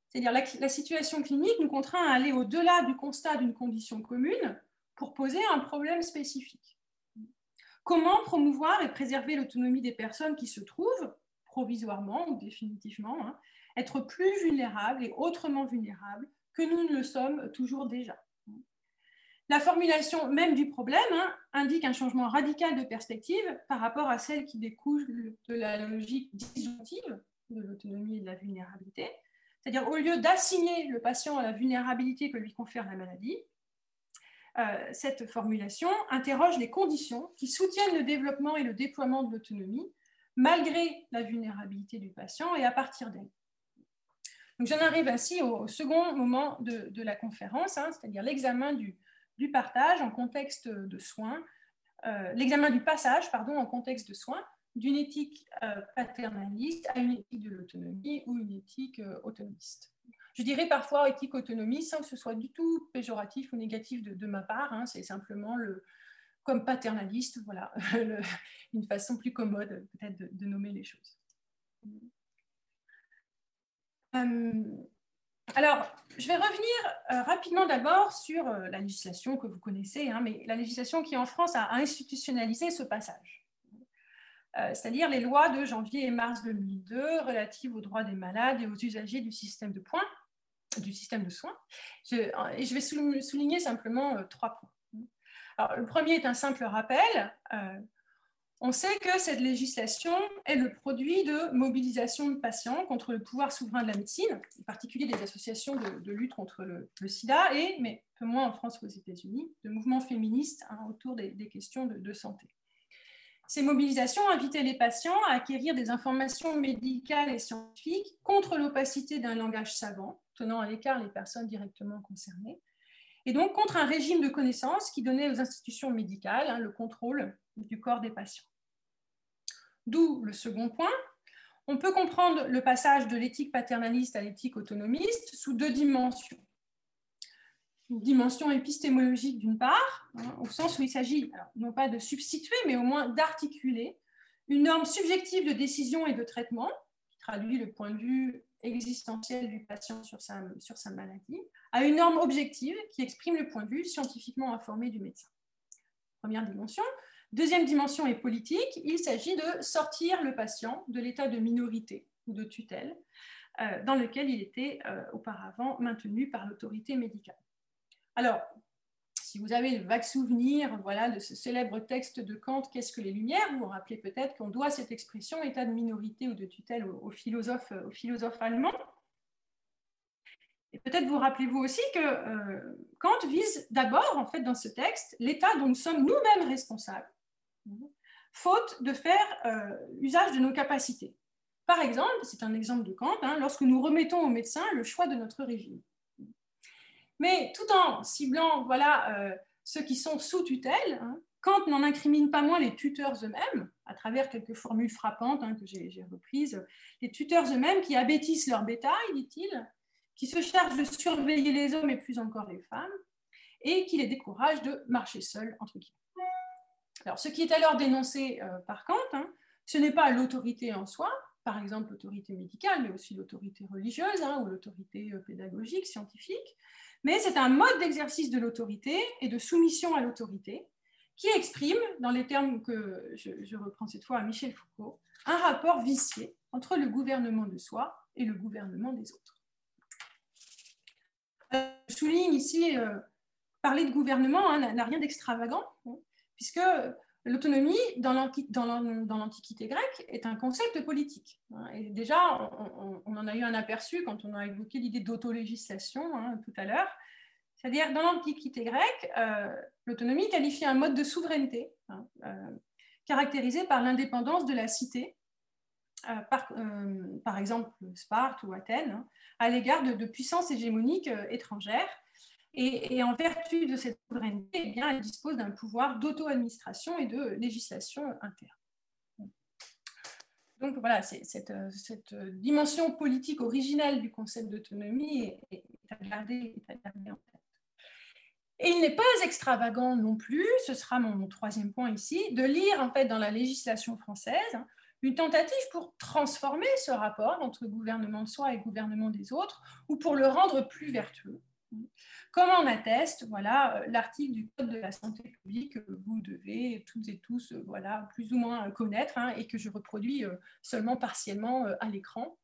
C'est-à-dire la, la situation clinique nous contraint à aller au-delà du constat d'une condition commune pour poser un problème spécifique. Comment promouvoir et préserver l'autonomie des personnes qui se trouvent, provisoirement ou définitivement, hein, être plus vulnérables et autrement vulnérables que nous ne le sommes toujours déjà La formulation même du problème hein, indique un changement radical de perspective par rapport à celle qui découle de la logique disjonctive de l'autonomie et de la vulnérabilité. C'est-à-dire, au lieu d'assigner le patient à la vulnérabilité que lui confère la maladie, euh, cette formulation interroge les conditions qui soutiennent le développement et le déploiement de l'autonomie, malgré la vulnérabilité du patient et à partir d'elle. Donc j'en arrive ainsi au, second moment de, la conférence, hein, c'est-à-dire l'examen du, partage en contexte de soins, euh, l'examen du passage pardon, en contexte de soins d'une éthique euh, paternaliste à une éthique de l'autonomie ou une éthique autonomiste je dirais parfois éthique autonomie sans que ce soit du tout péjoratif ou négatif de, ma part. Hein. c'est simplement le, comme paternaliste, voilà, une façon plus commode peut-être de, nommer les choses. Euh, alors, je vais revenir euh, rapidement d'abord sur euh, la législation que vous connaissez, hein, mais la législation qui en France a institutionnalisé ce passage. c'est-à-dire les lois de janvier et mars 2002 relatives aux droits des malades et aux usagers du système de points, du système de soins. Je, et je vais souligner simplement trois points. Alors, le premier est un simple rappel. On sait que cette législation est le produit de mobilisation de patients contre le pouvoir souverain de la médecine, en particulier des associations de, lutte contre le, sida et, mais peu moins en France qu'aux États-Unis, de mouvements féministes hein, autour des, questions de, santé. Ces mobilisations invitaient les patients à acquérir des informations médicales et scientifiques contre l'opacité d'un langage savant, tenant à l'écart les personnes directement concernées, et donc contre un régime de connaissances qui donnait aux institutions médicales hein, le contrôle du corps des patients. D'où le second point. On peut comprendre le passage de l'éthique paternaliste à l'éthique autonomiste sous deux dimensions. Une dimension épistémologique d'une part, hein, au sens où il s'agit non pas de substituer, mais au moins d'articuler une norme subjective de décision et de traitement, qui traduit le point de vue existentielle du patient sur sa, sur sa maladie, à une norme objective qui exprime le point de vue scientifiquement informé du médecin. Première dimension. Deuxième dimension est politique. Il s'agit de sortir le patient de l'état de minorité ou de tutelle euh, dans lequel il était euh, auparavant maintenu par l'autorité médicale. Alors, si vous avez le vague souvenir voilà, de ce célèbre texte de Kant, Qu'est-ce que les Lumières? Vous vous rappelez peut-être qu'on doit cette expression état de minorité ou de tutelle aux, aux philosophes. Et peut-être vous rappelez-vous aussi que euh, Kant vise d'abord, en fait, dans ce texte, l'état dont nous sommes nous-mêmes responsables, faute de faire euh, usage de nos capacités. Par exemple, c'est un exemple de Kant, hein, lorsque nous remettons au médecin le choix de notre régime mais tout en ciblant voilà, euh, ceux qui sont sous tutelle, hein, Kant n'en incrimine pas moins les tuteurs eux-mêmes, à travers quelques formules frappantes hein, que j'ai reprises, les tuteurs eux-mêmes qui abêtissent leur bétail, dit-il, qui se chargent de surveiller les hommes et plus encore les femmes, et qui les découragent de marcher seuls, entre guillemets. Alors, ce qui est alors dénoncé euh, par Kant, hein, ce n'est pas l'autorité en soi, par exemple l'autorité médicale, mais aussi l'autorité religieuse ou l'autorité euh, pédagogique, scientifique, mais c'est un mode d'exercice de l'autorité et de soumission à l'autorité qui exprime, dans les termes que je, reprends cette fois à Michel Foucault, un rapport vicié entre le gouvernement de soi et le gouvernement des autres. Je souligne ici, euh, parler de gouvernement hein, n'a rien d'extravagant, hein, puisque L'autonomie, dans l'Antiquité grecque, est un concept politique. Hein. Déjà, on, en a eu un aperçu quand on a évoqué l'idée d'autolégislation hein, tout à l'heure. C'est-à-dire, dans l'Antiquité grecque, euh, l'autonomie qualifie un mode de souveraineté hein, euh, caractérisé par l'indépendance de la cité, euh, par, exemple Sparte ou Athènes, à l'égard de, puissances hégémoniques étrangères et, en vertu de cette souveraineté, eh bien, elle dispose d'un pouvoir d'auto-administration et de législation interne. Donc voilà, cette, cette, dimension politique originelle du concept d'autonomie est, à garder, en tête. Et il n'est pas extravagant non plus, ce sera mon, troisième point ici, de lire en fait dans la législation française une tentative pour transformer ce rapport entre gouvernement de soi et gouvernement des autres, ou pour le rendre plus vertueux. Comme en atteste voilà, euh, l'article du Code de la santé publique que vous devez toutes et tous euh, voilà, plus ou moins connaître hein, et que je reproduis euh, seulement partiellement à l'écran.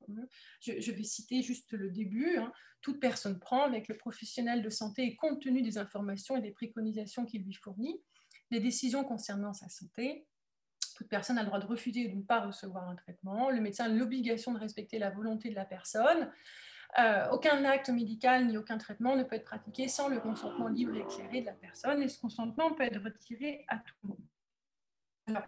Je, vais citer juste le début. Hein. Toute personne prend avec le professionnel de santé et compte tenu des informations et des préconisations qu'il lui fournit, les décisions concernant sa santé, Toute personne a le droit de refuser ou de ne pas recevoir un traitement. Le médecin a l'obligation de respecter la volonté de la personne. Euh, aucun acte médical ni aucun traitement ne peut être pratiqué sans le consentement libre et éclairé de la personne et ce consentement peut être retiré à tout moment.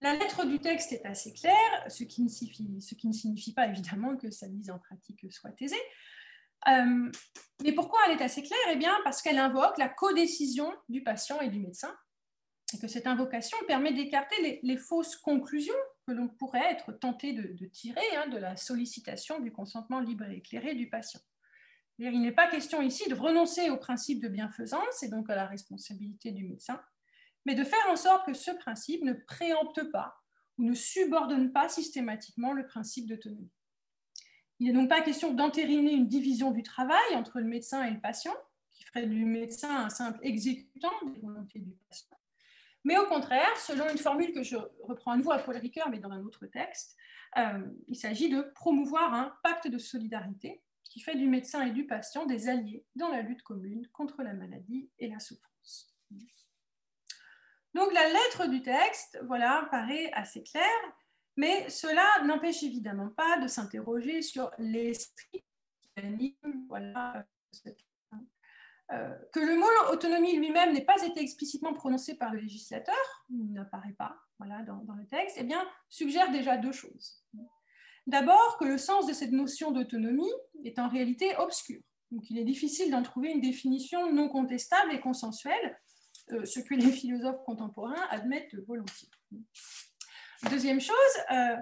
la lettre du texte est assez claire, ce qui ne signifie, ce qui ne signifie pas évidemment que sa mise en pratique soit aisée. Euh, mais pourquoi elle est assez claire? Eh bien, parce qu'elle invoque la codécision du patient et du médecin, et que cette invocation permet d'écarter les, fausses conclusions que l'on pourrait être tenté de, tirer hein, de la sollicitation du consentement libre et éclairé du patient. Il n'est pas question ici de renoncer au principe de bienfaisance et donc à la responsabilité du médecin, mais de faire en sorte que ce principe ne préempte pas ou ne subordonne pas systématiquement le principe d'autonomie. Il n'est donc pas question d'entériner une division du travail entre le médecin et le patient, qui ferait du médecin un simple exécutant des volontés du patient. Mais au contraire, selon une formule que je reprends à nouveau à Paul Ricoeur, mais dans un autre texte, euh, il s'agit de promouvoir un pacte de solidarité qui fait du médecin et du patient des alliés dans la lutte commune contre la maladie et la souffrance. Donc la lettre du texte, voilà, paraît assez claire. Mais cela n'empêche évidemment pas de s'interroger sur l'esprit qui anime voilà, euh, que le mot autonomie lui-même n'ait pas été explicitement prononcé par le législateur, il n'apparaît pas voilà, dans, le texte, eh bien, suggère déjà deux choses. D'abord, que le sens de cette notion d'autonomie est en réalité obscur. Donc, il est difficile d'en trouver une définition non contestable et consensuelle, euh, ce que les philosophes contemporains admettent volontiers. Deuxième chose, euh,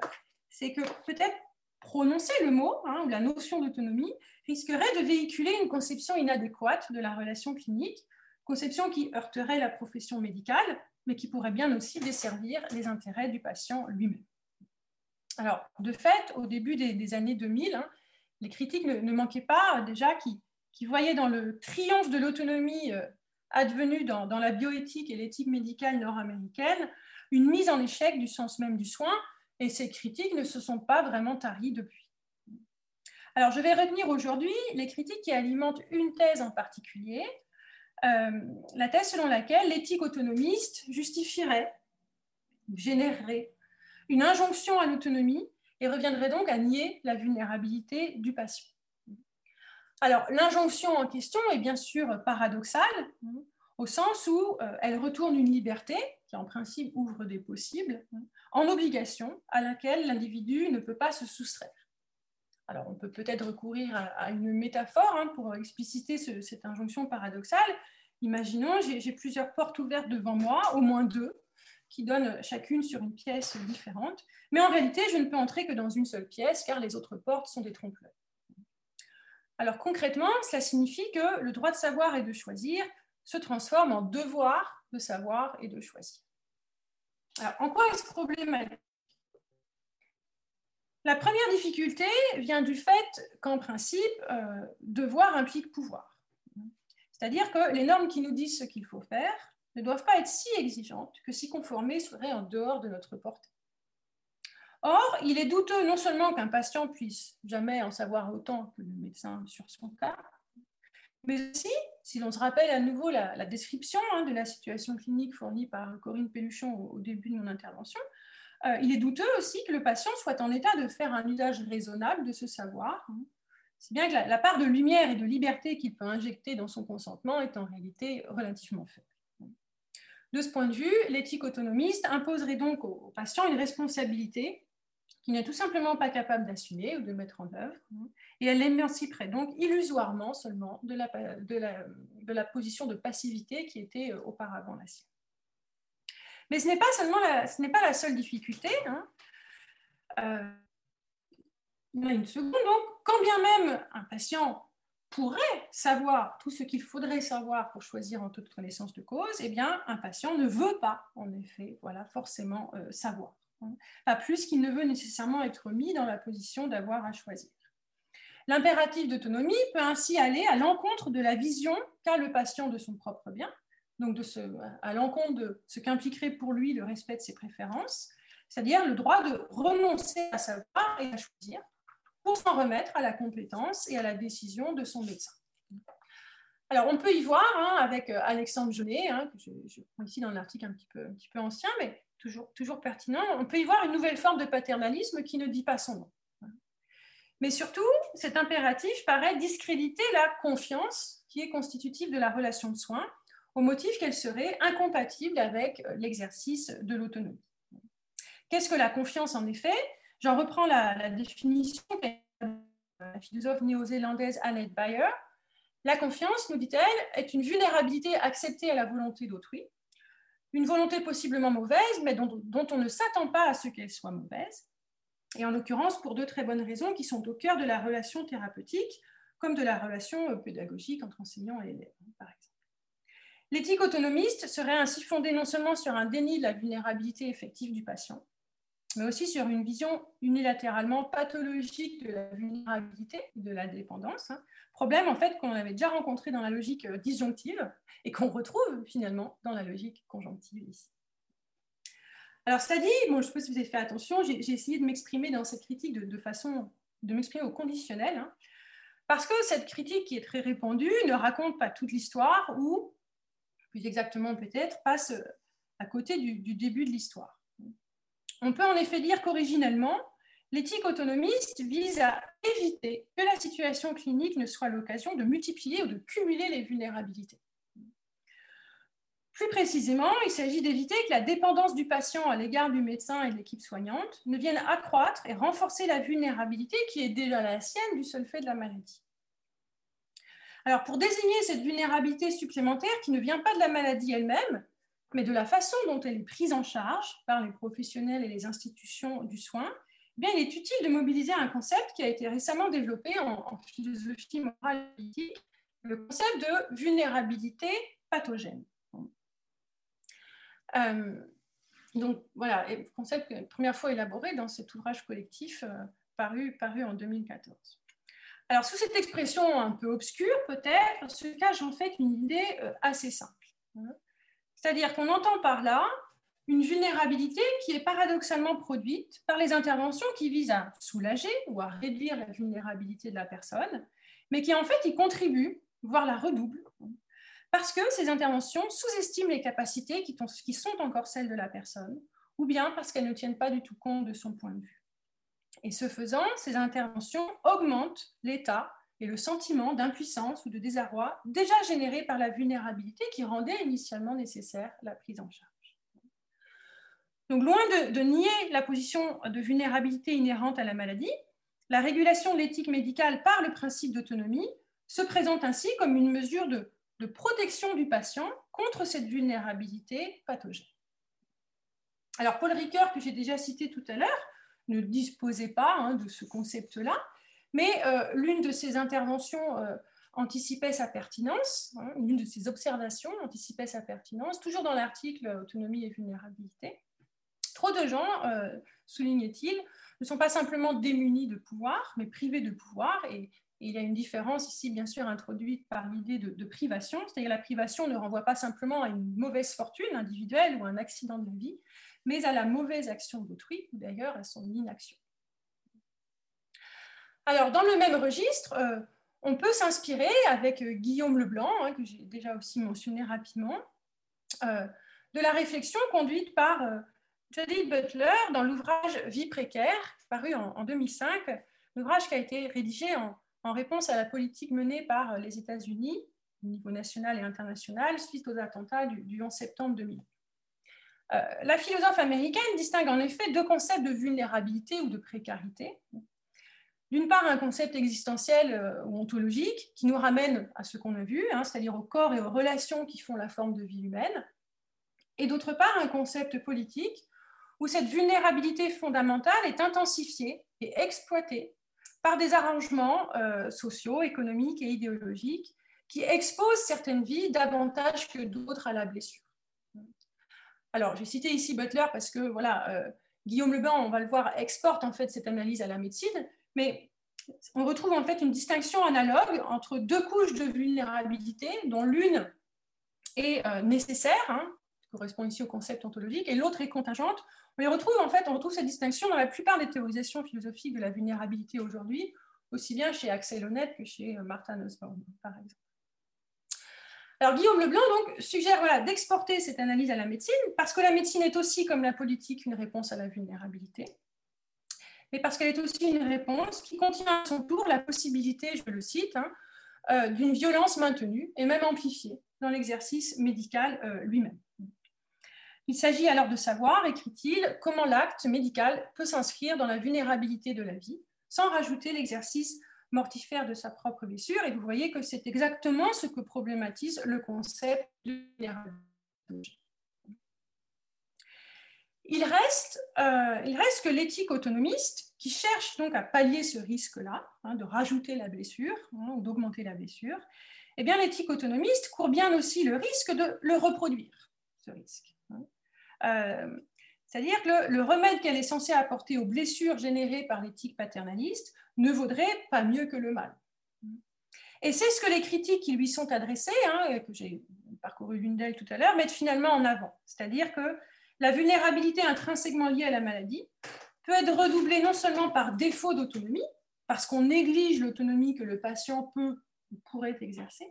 c'est que peut-être prononcer le mot hein, ou la notion d'autonomie risquerait de véhiculer une conception inadéquate de la relation clinique, conception qui heurterait la profession médicale, mais qui pourrait bien aussi desservir les intérêts du patient lui-même. Alors, de fait, au début des, années 2000, hein, les critiques ne, manquaient pas déjà qui, voyaient dans le triomphe de l'autonomie euh, advenu dans, dans, la bioéthique et l'éthique médicale nord-américaine une mise en échec du sens même du soin, et ces critiques ne se sont pas vraiment taries depuis. Alors, je vais retenir aujourd'hui les critiques qui alimentent une thèse en particulier, euh, la thèse selon laquelle l'éthique autonomiste justifierait, générerait une injonction à l'autonomie et reviendrait donc à nier la vulnérabilité du patient. Alors, l'injonction en question est bien sûr paradoxale, au sens où euh, elle retourne une liberté, qui en principe ouvre des possibles, en obligation à laquelle l'individu ne peut pas se soustraire. Alors on peut peut-être recourir à, une métaphore hein, pour expliciter cette injonction paradoxale. Imaginons, j'ai plusieurs portes ouvertes devant moi, au moins deux, qui donnent chacune sur une pièce différente, mais en réalité je ne peux entrer que dans une seule pièce car les autres portes sont des trompe-l'œil. Alors concrètement, cela signifie que le droit de savoir et de choisir se transforme en devoir de savoir et de choisir. Alors, en quoi est-ce problématique? La première difficulté vient du fait qu'en principe, euh, devoir implique pouvoir. C'est-à-dire que les normes qui nous disent ce qu'il faut faire ne doivent pas être si exigeantes que s'y conformer serait en dehors de notre portée. Or, il est douteux non seulement qu'un patient puisse jamais en savoir autant que le médecin sur son cas, mais aussi, si l'on se rappelle à nouveau la, description hein, de la situation clinique fournie par Corinne Pelluchon au, début de mon intervention, euh, il est douteux aussi que le patient soit en état de faire un usage raisonnable de ce savoir. Hein. C'est bien que la, part de lumière et de liberté qu'il peut injecter dans son consentement est en réalité relativement faible. De ce point de vue, l'éthique autonomiste imposerait donc au patient une responsabilité qu'il n'est tout simplement pas capable d'assumer ou de mettre en œuvre, et elle l'émanciperait donc illusoirement seulement de la, position de passivité qui était euh, auparavant la sienne. Mais ce n'est pas seulement la, ce n'est pas la seule difficulté. Hein. Euh, il y a une seconde, donc, quand bien même un patient pourrait savoir tout ce qu'il faudrait savoir pour choisir en toute connaissance de cause, eh bien, un patient ne veut pas, en effet, voilà, forcément euh, savoir. Pas plus qu'il ne veut nécessairement être mis dans la position d'avoir à choisir. L'impératif d'autonomie peut ainsi aller à l'encontre de la vision qu'a le patient de son propre bien, donc de ce, à l'encontre de ce qu'impliquerait pour lui le respect de ses préférences, c'est-à-dire le droit de renoncer à savoir et à choisir pour s'en remettre à la compétence et à la décision de son médecin. Alors, on peut y voir hein, avec euh, Alexandre Jeunet, hein, que je, prends ici dans l'article un un petit peu ancien, mais toujours, pertinent, on peut y voir une nouvelle forme de paternalisme qui ne dit pas son nom. Mais surtout, cet impératif paraît discréditer la confiance qui est constitutive de la relation de soins, au motif qu'elle serait incompatible avec l'exercice de l'autonomie. Qu'est-ce que la confiance en effet? J'en reprends la, définition de la philosophe néo-zélandaise Annette Bayer. La confiance, nous dit-elle, est une vulnérabilité acceptée à la volonté d'autrui, une volonté possiblement mauvaise, mais dont, on ne s'attend pas à ce qu'elle soit mauvaise, et en l'occurrence pour deux très bonnes raisons qui sont au cœur de la relation thérapeutique, comme de la relation pédagogique entre enseignant et élève, par exemple. L'éthique autonomiste serait ainsi fondée non seulement sur un déni de la vulnérabilité effective du patient, mais aussi sur une vision unilatéralement pathologique de la vulnérabilité de la dépendance. Hein. Problème en fait qu'on avait déjà rencontré dans la logique euh, disjonctive et qu'on retrouve finalement dans la logique conjonctive ici. Alors, ça dit, bon, je ne sais pas si vous avez fait attention, j'ai essayé de m'exprimer dans cette critique de, façon de m'exprimer au conditionnel, hein, parce que cette critique qui est très répandue ne raconte pas toute l'histoire ou, plus exactement peut-être, passe à côté du début de l'histoire. On peut en effet dire qu'originellement, l'éthique autonomiste vise à éviter que la situation clinique ne soit l'occasion de multiplier ou de cumuler les vulnérabilités. Plus précisément, il s'agit d'éviter que la dépendance du patient à l'égard du médecin et de l'équipe soignante ne vienne accroître et renforcer la vulnérabilité qui est déjà la sienne du seul fait de la maladie. Alors, pour désigner cette vulnérabilité supplémentaire qui ne vient pas de la maladie elle-même, mais de la façon dont elle est prise en charge par les professionnels et les institutions du soin, eh bien, il est utile de mobiliser un concept qui a été récemment développé en, philosophie morale et éthique, le concept de vulnérabilité pathogène. Euh, donc voilà, le concept première fois élaboré dans cet ouvrage collectif euh, paru, en 2014. Alors sous cette expression un peu obscure peut-être, se cache en fait une idée euh, assez simple. C'est-à-dire qu'on entend par là une vulnérabilité qui est paradoxalement produite par les interventions qui visent à soulager ou à réduire la vulnérabilité de la personne, mais qui en fait y contribuent, voire la redoublent, parce que ces interventions sous-estiment les capacités qui, sont encore celles de la personne, ou bien parce qu'elles ne tiennent pas du tout compte de son point de vue. Et ce faisant, ces interventions augmentent l'état et le sentiment d'impuissance ou de désarroi déjà généré par la vulnérabilité qui rendait initialement nécessaire la prise en charge. Donc, loin de, nier la position de vulnérabilité inhérente à la maladie, la régulation de l'éthique médicale par le principe d'autonomie se présente ainsi comme une mesure de de protection du patient contre cette vulnérabilité pathogène. Alors, Paul Ricoeur, que j'ai déjà cité tout à l'heure, ne disposait pas hein, de ce concept-là, mais euh, l'une de ses interventions euh, anticipait sa pertinence, hein, l'une de ses observations anticipait sa pertinence, toujours dans l'article Autonomie et vulnérabilité. Trop de gens, euh, soulignait-il, ne sont pas simplement démunis de pouvoir, mais privés de pouvoir, et il y a une différence ici, bien sûr, introduite par l'idée de, privation, c'est-à-dire la privation ne renvoie pas simplement à une mauvaise fortune individuelle ou à un accident de vie, mais à la mauvaise action d'autrui, ou d'ailleurs à son inaction. Alors, dans le même registre, euh, on peut s'inspirer avec euh, Guillaume Leblanc, hein, que j'ai déjà aussi mentionné rapidement, euh, de la réflexion conduite par Judith Butler dans l'ouvrage Vie précaire, paru en, en 2005, l'ouvrage qui a été rédigé en, réponse à la politique menée par les États-Unis au niveau national et international suite aux attentats du, 11 septembre 2000. Euh, la philosophe américaine distingue en effet deux concepts de vulnérabilité ou de précarité. D'une part, un concept existentiel euh, ou ontologique qui nous ramène à ce qu'on a vu, hein, c'est-à-dire au corps et aux relations qui font la forme de vie humaine. Et d'autre part, un concept politique où cette vulnérabilité fondamentale est intensifiée et exploitée par des arrangements euh, sociaux, économiques et idéologiques qui exposent certaines vies davantage que d'autres à la blessure. Alors, j'ai cité ici Butler parce que voilà, euh, Guillaume Leblanc, on va le voir, exporte en fait cette analyse à la médecine, mais on retrouve en fait une distinction analogue entre deux couches de vulnérabilité, dont l'une est euh, nécessaire, hein, correspond ici au concept ontologique, et l'autre est contingente. On retrouve en fait, on retrouve cette distinction dans la plupart des théorisations philosophiques de la vulnérabilité aujourd'hui, aussi bien chez Axel Honneth que chez euh, Martin Nussbaum, par exemple. Alors Guillaume Leblanc donc, suggère d'exporter cette analyse à la médecine parce que la médecine est aussi, comme la politique, une réponse à la vulnérabilité, mais parce qu'elle est aussi une réponse qui contient à son tour la possibilité, je le cite, hein, euh, d'une violence maintenue et même amplifiée dans l'exercice médical euh, lui-même. Il s'agit alors de savoir, écrit-il, comment l'acte médical peut s'inscrire dans la vulnérabilité de la vie sans rajouter l'exercice mortifère de sa propre blessure. Et vous voyez que c'est exactement ce que problématise le concept de vulnérabilité. Il reste, euh, il reste que l'éthique autonomiste, qui cherche donc à pallier ce risque-là, hein, de rajouter la blessure hein, ou d'augmenter la blessure, eh bien l'éthique autonomiste court bien aussi le risque de le reproduire, ce risque. Hein. Euh, c'est-à-dire que le, remède qu'elle est censée apporter aux blessures générées par l'éthique paternaliste ne vaudrait pas mieux que le mal. Et c'est ce que les critiques qui lui sont adressées, que j'ai parcouru l'une d'elles tout à l'heure, mettent finalement en avant. C'est-à-dire que la vulnérabilité intrinsèquement liée à la maladie peut être redoublée non seulement par défaut d'autonomie, parce qu'on néglige l'autonomie que le patient peut ou pourrait exercer,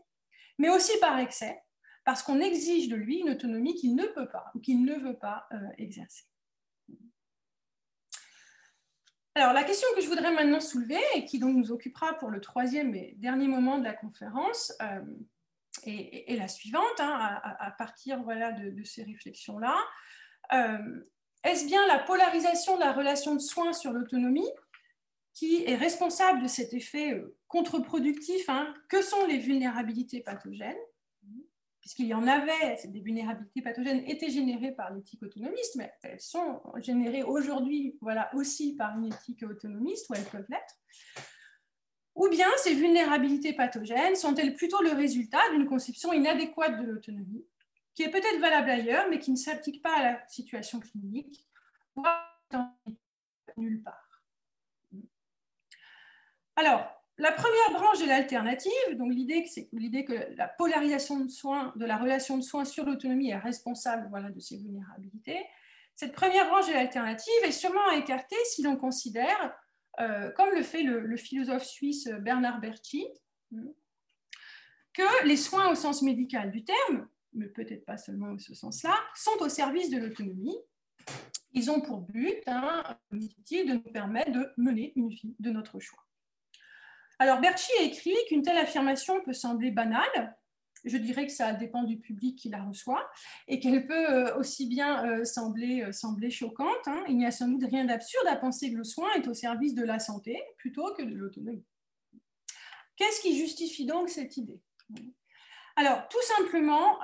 mais aussi par excès, parce qu'on exige de lui une autonomie qu'il ne peut pas ou qu'il ne veut pas euh, exercer. Alors, la question que je voudrais maintenant soulever et qui donc nous occupera pour le troisième et dernier moment de la conférence euh, est, la suivante, hein, à, partir voilà, de, ces réflexions-là. Euh, est-ce bien la polarisation de la relation de soins sur l'autonomie qui est responsable de cet effet contre-productif hein, Que sont les vulnérabilités pathogènes? Puisqu'il y en avait, des vulnérabilités pathogènes étaient générées par l'éthique autonomiste, mais elles sont générées aujourd'hui voilà, aussi par une éthique autonomiste, ou elles peuvent l'être. Ou bien ces vulnérabilités pathogènes sont-elles plutôt le résultat d'une conception inadéquate de l'autonomie, qui est peut-être valable ailleurs, mais qui ne s'applique pas à la situation clinique, voire nulle part. Alors, la première branche de l'alternative, donc l'idée que, que la polarisation de soins, de la relation de soins sur l'autonomie est responsable voilà, de ces vulnérabilités, cette première branche de l'alternative est sûrement à écarter si l'on considère, euh, comme le fait le, philosophe suisse Bernard Berti, que les soins au sens médical du terme, mais peut-être pas seulement au ce sens-là, sont au service de l'autonomie. Ils ont pour but, hein, de nous permettre de mener une vie de notre choix. Alors, Berchi écrit qu'une telle affirmation peut sembler banale. Je dirais que ça dépend du public qui la reçoit et qu'elle peut euh, aussi bien euh, sembler, euh, sembler choquante. Hein. Il n'y a sans doute rien d'absurde à penser que le soin est au service de la santé plutôt que de l'autonomie. Qu'est-ce qui justifie donc cette idée? Alors, tout simplement,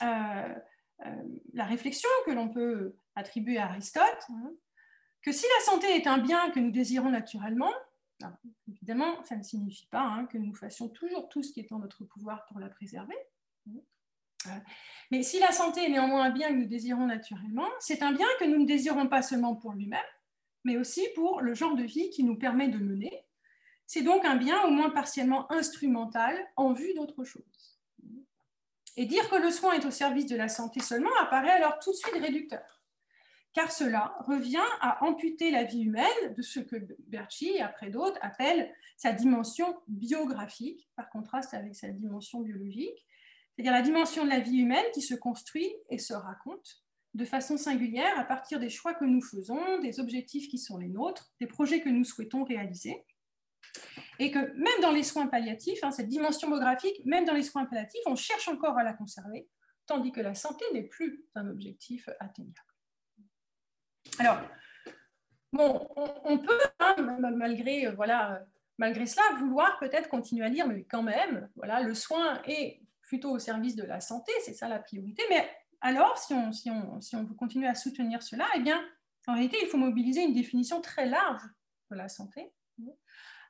la réflexion que l'on peut attribuer à Aristote, hein, que si la santé est un bien que nous désirons naturellement, évidemment, ça ne signifie pas hein, que nous fassions toujours tout ce qui est en notre pouvoir pour la préserver. Euh, mais si la santé est néanmoins un bien que nous désirons naturellement, c'est un bien que nous ne désirons pas seulement pour lui-même, mais aussi pour le genre de vie qui nous permet de mener. C'est donc un bien au moins partiellement instrumental en vue d'autre chose. Et dire que le soin est au service de la santé seulement apparaît alors tout de suite réducteur car cela revient à amputer la vie humaine de ce que Berchi après d'autres appellent sa dimension biographique, par contraste avec sa dimension biologique, c'est-à-dire la dimension de la vie humaine qui se construit et se raconte de façon singulière à partir des choix que nous faisons, des objectifs qui sont les nôtres, des projets que nous souhaitons réaliser. Et que même dans les soins palliatifs, hein, cette dimension biographique, même dans les soins palliatifs, on cherche encore à la conserver, tandis que la santé n'est plus un objectif atteignable. Alors, bon, on, peut, hein, malgré, euh, voilà, malgré cela, vouloir peut-être continuer à dire, mais quand même, voilà, le soin est plutôt au service de la santé, c'est ça la priorité. Mais alors, si on, si on, si on veut continuer à soutenir cela, eh bien, en réalité, il faut mobiliser une définition très large de la santé,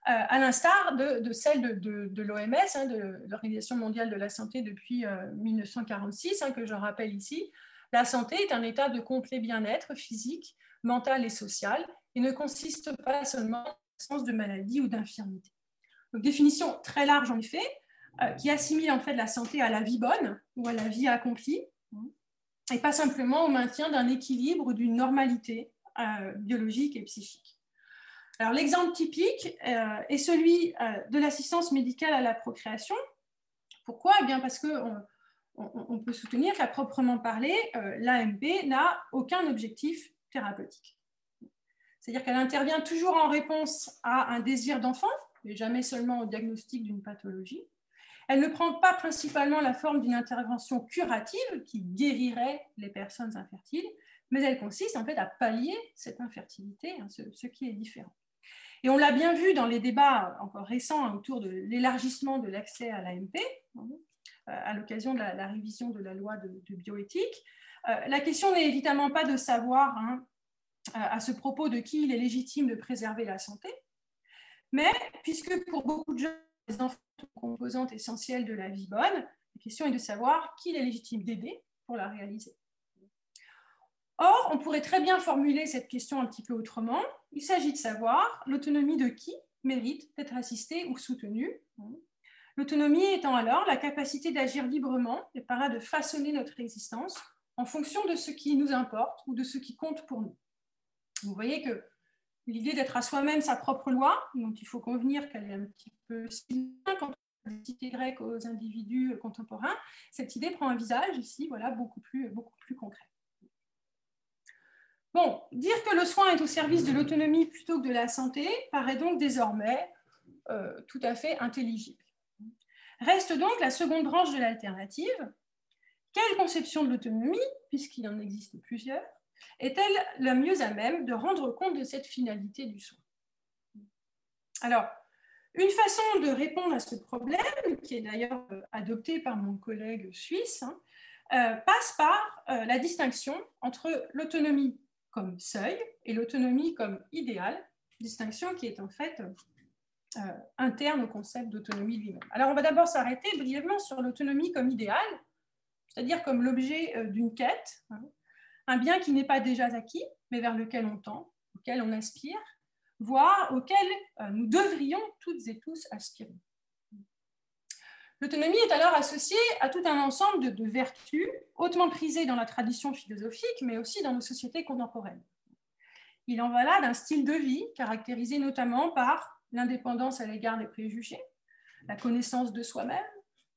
à l'instar de, celle de, l'OMS, hein, de l'Organisation mondiale de la santé depuis 1946, euh, hein, que je rappelle ici, la santé est un état de complet bien-être physique, mental et social et ne consiste pas seulement en l'absence de maladie ou d'infirmité. Définition très large en effet, euh, qui assimile en fait la santé à la vie bonne ou à la vie accomplie, et pas simplement au maintien d'un équilibre ou d'une normalité euh, biologique et psychique. L'exemple typique euh, est celui de l'assistance médicale à la procréation, Pourquoi? Eh bien parce qu'on on, peut soutenir qu'à proprement parler, l'AMP n'a aucun objectif thérapeutique. C'est-à-dire qu'elle intervient toujours en réponse à un désir d'enfant, et jamais seulement au diagnostic d'une pathologie. Elle ne prend pas principalement la forme d'une intervention curative qui guérirait les personnes infertiles, mais elle consiste en fait à pallier cette infertilité, hein, ce, qui est différent. Et on l'a bien vu dans les débats encore récents autour de l'élargissement de l'accès à l'AMP, hein, à l'occasion de la, révision de la loi de, bioéthique. Euh, la question n'est évidemment pas de savoir hein, à ce propos de qui il est légitime de préserver la santé, mais puisque pour beaucoup de gens, les enfants sont une composante de la vie bonne, la question est de savoir qui il est légitime d'aider pour la réaliser. Or, on pourrait très bien formuler cette question un petit peu autrement. Il s'agit de savoir l'autonomie de qui mérite d'être assisté ou soutenu. L'autonomie étant alors la capacité d'agir librement et par là de façonner notre existence en fonction de ce qui nous importe ou de ce qui compte pour nous. Vous voyez que l'idée d'être à soi-même sa propre loi, dont il faut convenir qu'elle est un petit peu similaire quand on cité grec aux individus contemporains, cette idée prend un visage ici, voilà, beaucoup plus concret. Bon, dire que le soin est au service de l'autonomie plutôt que de la santé paraît donc désormais euh, tout à fait intelligible. Reste donc la seconde branche de l'alternative. Quelle conception de l'autonomie, puisqu'il en existe plusieurs, est-elle la mieux à même de rendre compte de cette finalité du soin? Alors, une façon de répondre à ce problème, qui est d'ailleurs euh, adoptée par mon collègue suisse, hein, euh, passe par la distinction entre l'autonomie comme seuil et l'autonomie comme idéal, distinction qui est en fait interne au concept d'autonomie lui-même. Alors on va d'abord s'arrêter brièvement sur l'autonomie comme idéal, c'est-à-dire comme l'objet d'une quête, hein, un bien qui n'est pas déjà acquis, mais vers lequel on tend, auquel on aspire, voire auquel euh, nous devrions toutes et tous aspirer. L'autonomie est alors associée à tout un ensemble de, vertus hautement prisées dans la tradition philosophique, mais aussi dans nos sociétés contemporaines. Il en va là d'un style de vie caractérisé notamment par l'indépendance à l'égard des préjugés, la connaissance de soi-même,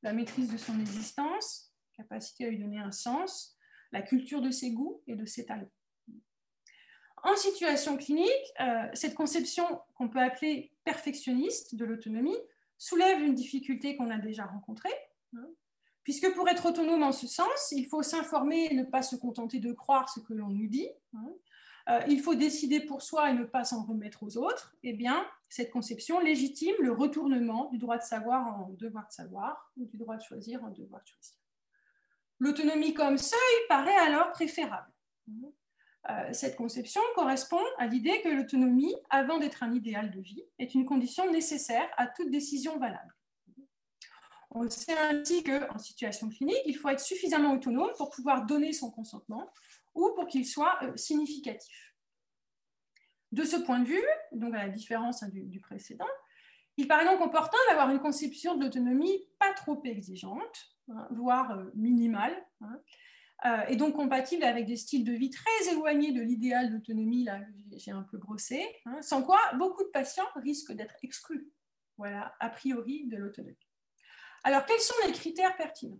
la maîtrise de son existence, capacité à lui donner un sens, la culture de ses goûts et de ses talents. En situation clinique, euh, cette conception qu'on peut appeler perfectionniste de l'autonomie soulève une difficulté qu'on a déjà rencontrée, hein, puisque pour être autonome en ce sens, il faut s'informer et ne pas se contenter de croire ce que l'on nous dit. Hein. Euh, il faut décider pour soi et ne pas s'en remettre aux autres. Eh bien, cette conception légitime le retournement du droit de savoir en devoir de savoir ou du droit de choisir en devoir de choisir. L'autonomie comme seuil paraît alors préférable. Euh, cette conception correspond à l'idée que l'autonomie, avant d'être un idéal de vie, est une condition nécessaire à toute décision valable. On sait ainsi qu'en situation clinique, il faut être suffisamment autonome pour pouvoir donner son consentement ou pour qu'il soit euh, significatif. De ce point de vue, donc à la différence hein, du, précédent, il paraît donc opportun d'avoir une conception de l'autonomie pas trop exigeante, Hein, voire euh, minimale, hein, euh, et donc compatible avec des styles de vie très éloignés de l'idéal d'autonomie, là j'ai un peu brossé, hein, sans quoi beaucoup de patients risquent d'être exclus, voilà, a priori de l'autonomie. Alors, quels sont les critères pertinents?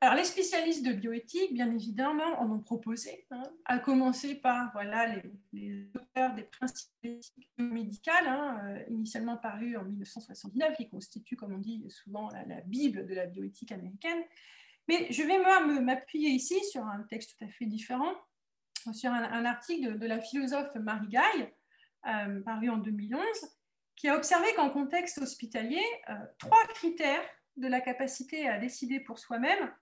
Alors, les spécialistes de bioéthique, bien évidemment, en ont proposé, hein, à commencer par voilà, les, auteurs des principes médicaux, hein, euh, initialement parus en 1979, qui constituent, comme on dit souvent, la, Bible de la bioéthique américaine. Mais je vais m'appuyer ici sur un texte tout à fait différent, sur un, article de, la philosophe Marie Gaille, euh, paru en 2011, qui a observé qu'en contexte hospitalier, euh, trois critères de la capacité à décider pour soi-même